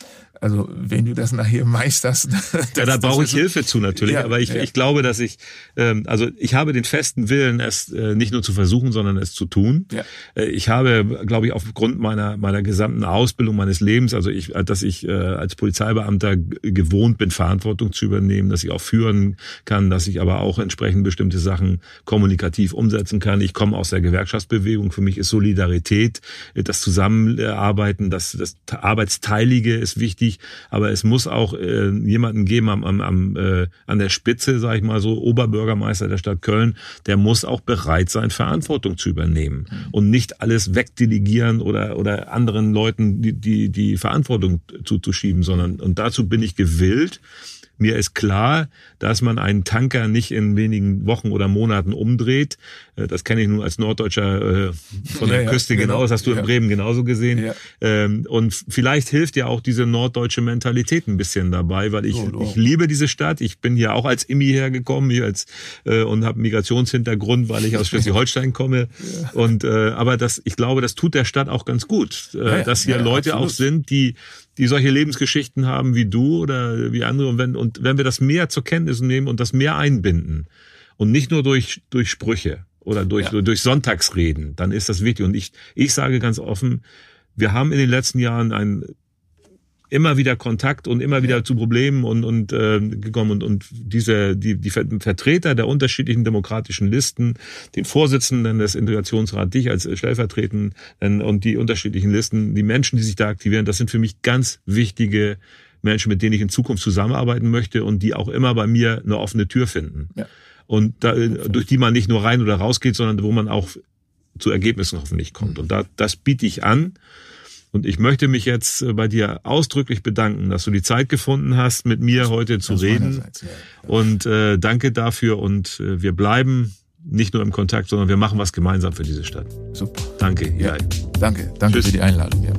also wenn du das nachher meisterst. Das, ja, da brauche ich Hilfe zu natürlich. Ja, aber ich, ja. ich glaube, dass ich, ähm, also ich habe den festen Willen, es äh, nicht nur zu versuchen, sondern es zu tun. Ja. Äh, ich habe, glaube ich, aufgrund meiner meiner gesamten Ausbildung meines Lebens, also ich, äh, dass ich äh, als Polizeibeamter gewohnt bin, Verantwortung zu übernehmen, dass ich auch führen kann, dass ich aber auch entsprechend bestimmte Sachen kommunikativ umsetzen kann. Ich komme aus der Gewerkschaftsbewegung. Für mich ist Solidarität, äh, das Zusammenarbeiten, das, das Arbeitsteilige ist wichtig wichtig, aber es muss auch äh, jemanden geben am, am, am äh, an der Spitze, sage ich mal so, Oberbürgermeister der Stadt Köln, der muss auch bereit sein, Verantwortung zu übernehmen und nicht alles wegdelegieren oder oder anderen Leuten die die, die Verantwortung zuzuschieben, sondern und dazu bin ich gewillt mir ist klar, dass man einen Tanker nicht in wenigen Wochen oder Monaten umdreht. Äh, das kenne ich nun als Norddeutscher äh, von der ja, Küste ja, genau. Das hast du in Bremen genauso gesehen. Ja. Ähm, und vielleicht hilft ja auch diese norddeutsche Mentalität ein bisschen dabei, weil ich, oh, oh. ich liebe diese Stadt. Ich bin hier auch als Immi hergekommen hier als, äh, und habe Migrationshintergrund, weil ich aus Schleswig-Holstein komme. Und aber das, ich glaube, das tut der Stadt auch ganz gut, dass hier Leute absolut. auch sind, die die solche Lebensgeschichten haben wie du oder wie andere. Und wenn, und wenn wir das mehr zur Kenntnis nehmen und das mehr einbinden und nicht nur durch, durch Sprüche oder durch, ja. durch Sonntagsreden, dann ist das wichtig. Und ich, ich sage ganz offen, wir haben in den letzten Jahren ein immer wieder Kontakt und immer wieder zu Problemen und, und äh, gekommen und, und diese die, die Vertreter der unterschiedlichen demokratischen Listen, den Vorsitzenden des Integrationsrats, dich als Stellvertretenden und die unterschiedlichen Listen, die Menschen, die sich da aktivieren, das sind für mich ganz wichtige Menschen, mit denen ich in Zukunft zusammenarbeiten möchte und die auch immer bei mir eine offene Tür finden. Ja. Und da, durch die man nicht nur rein oder raus geht, sondern wo man auch zu Ergebnissen hoffentlich kommt. Und da, das biete ich an. Und ich möchte mich jetzt äh, bei dir ausdrücklich bedanken, dass du die Zeit gefunden hast, mit mir heute zu reden. Ja. Und äh, danke dafür. Und äh, wir bleiben nicht nur im Kontakt, sondern wir machen was gemeinsam für diese Stadt. Super. Danke. Ja. Danke. Danke Tschüss. für die Einladung. Ja.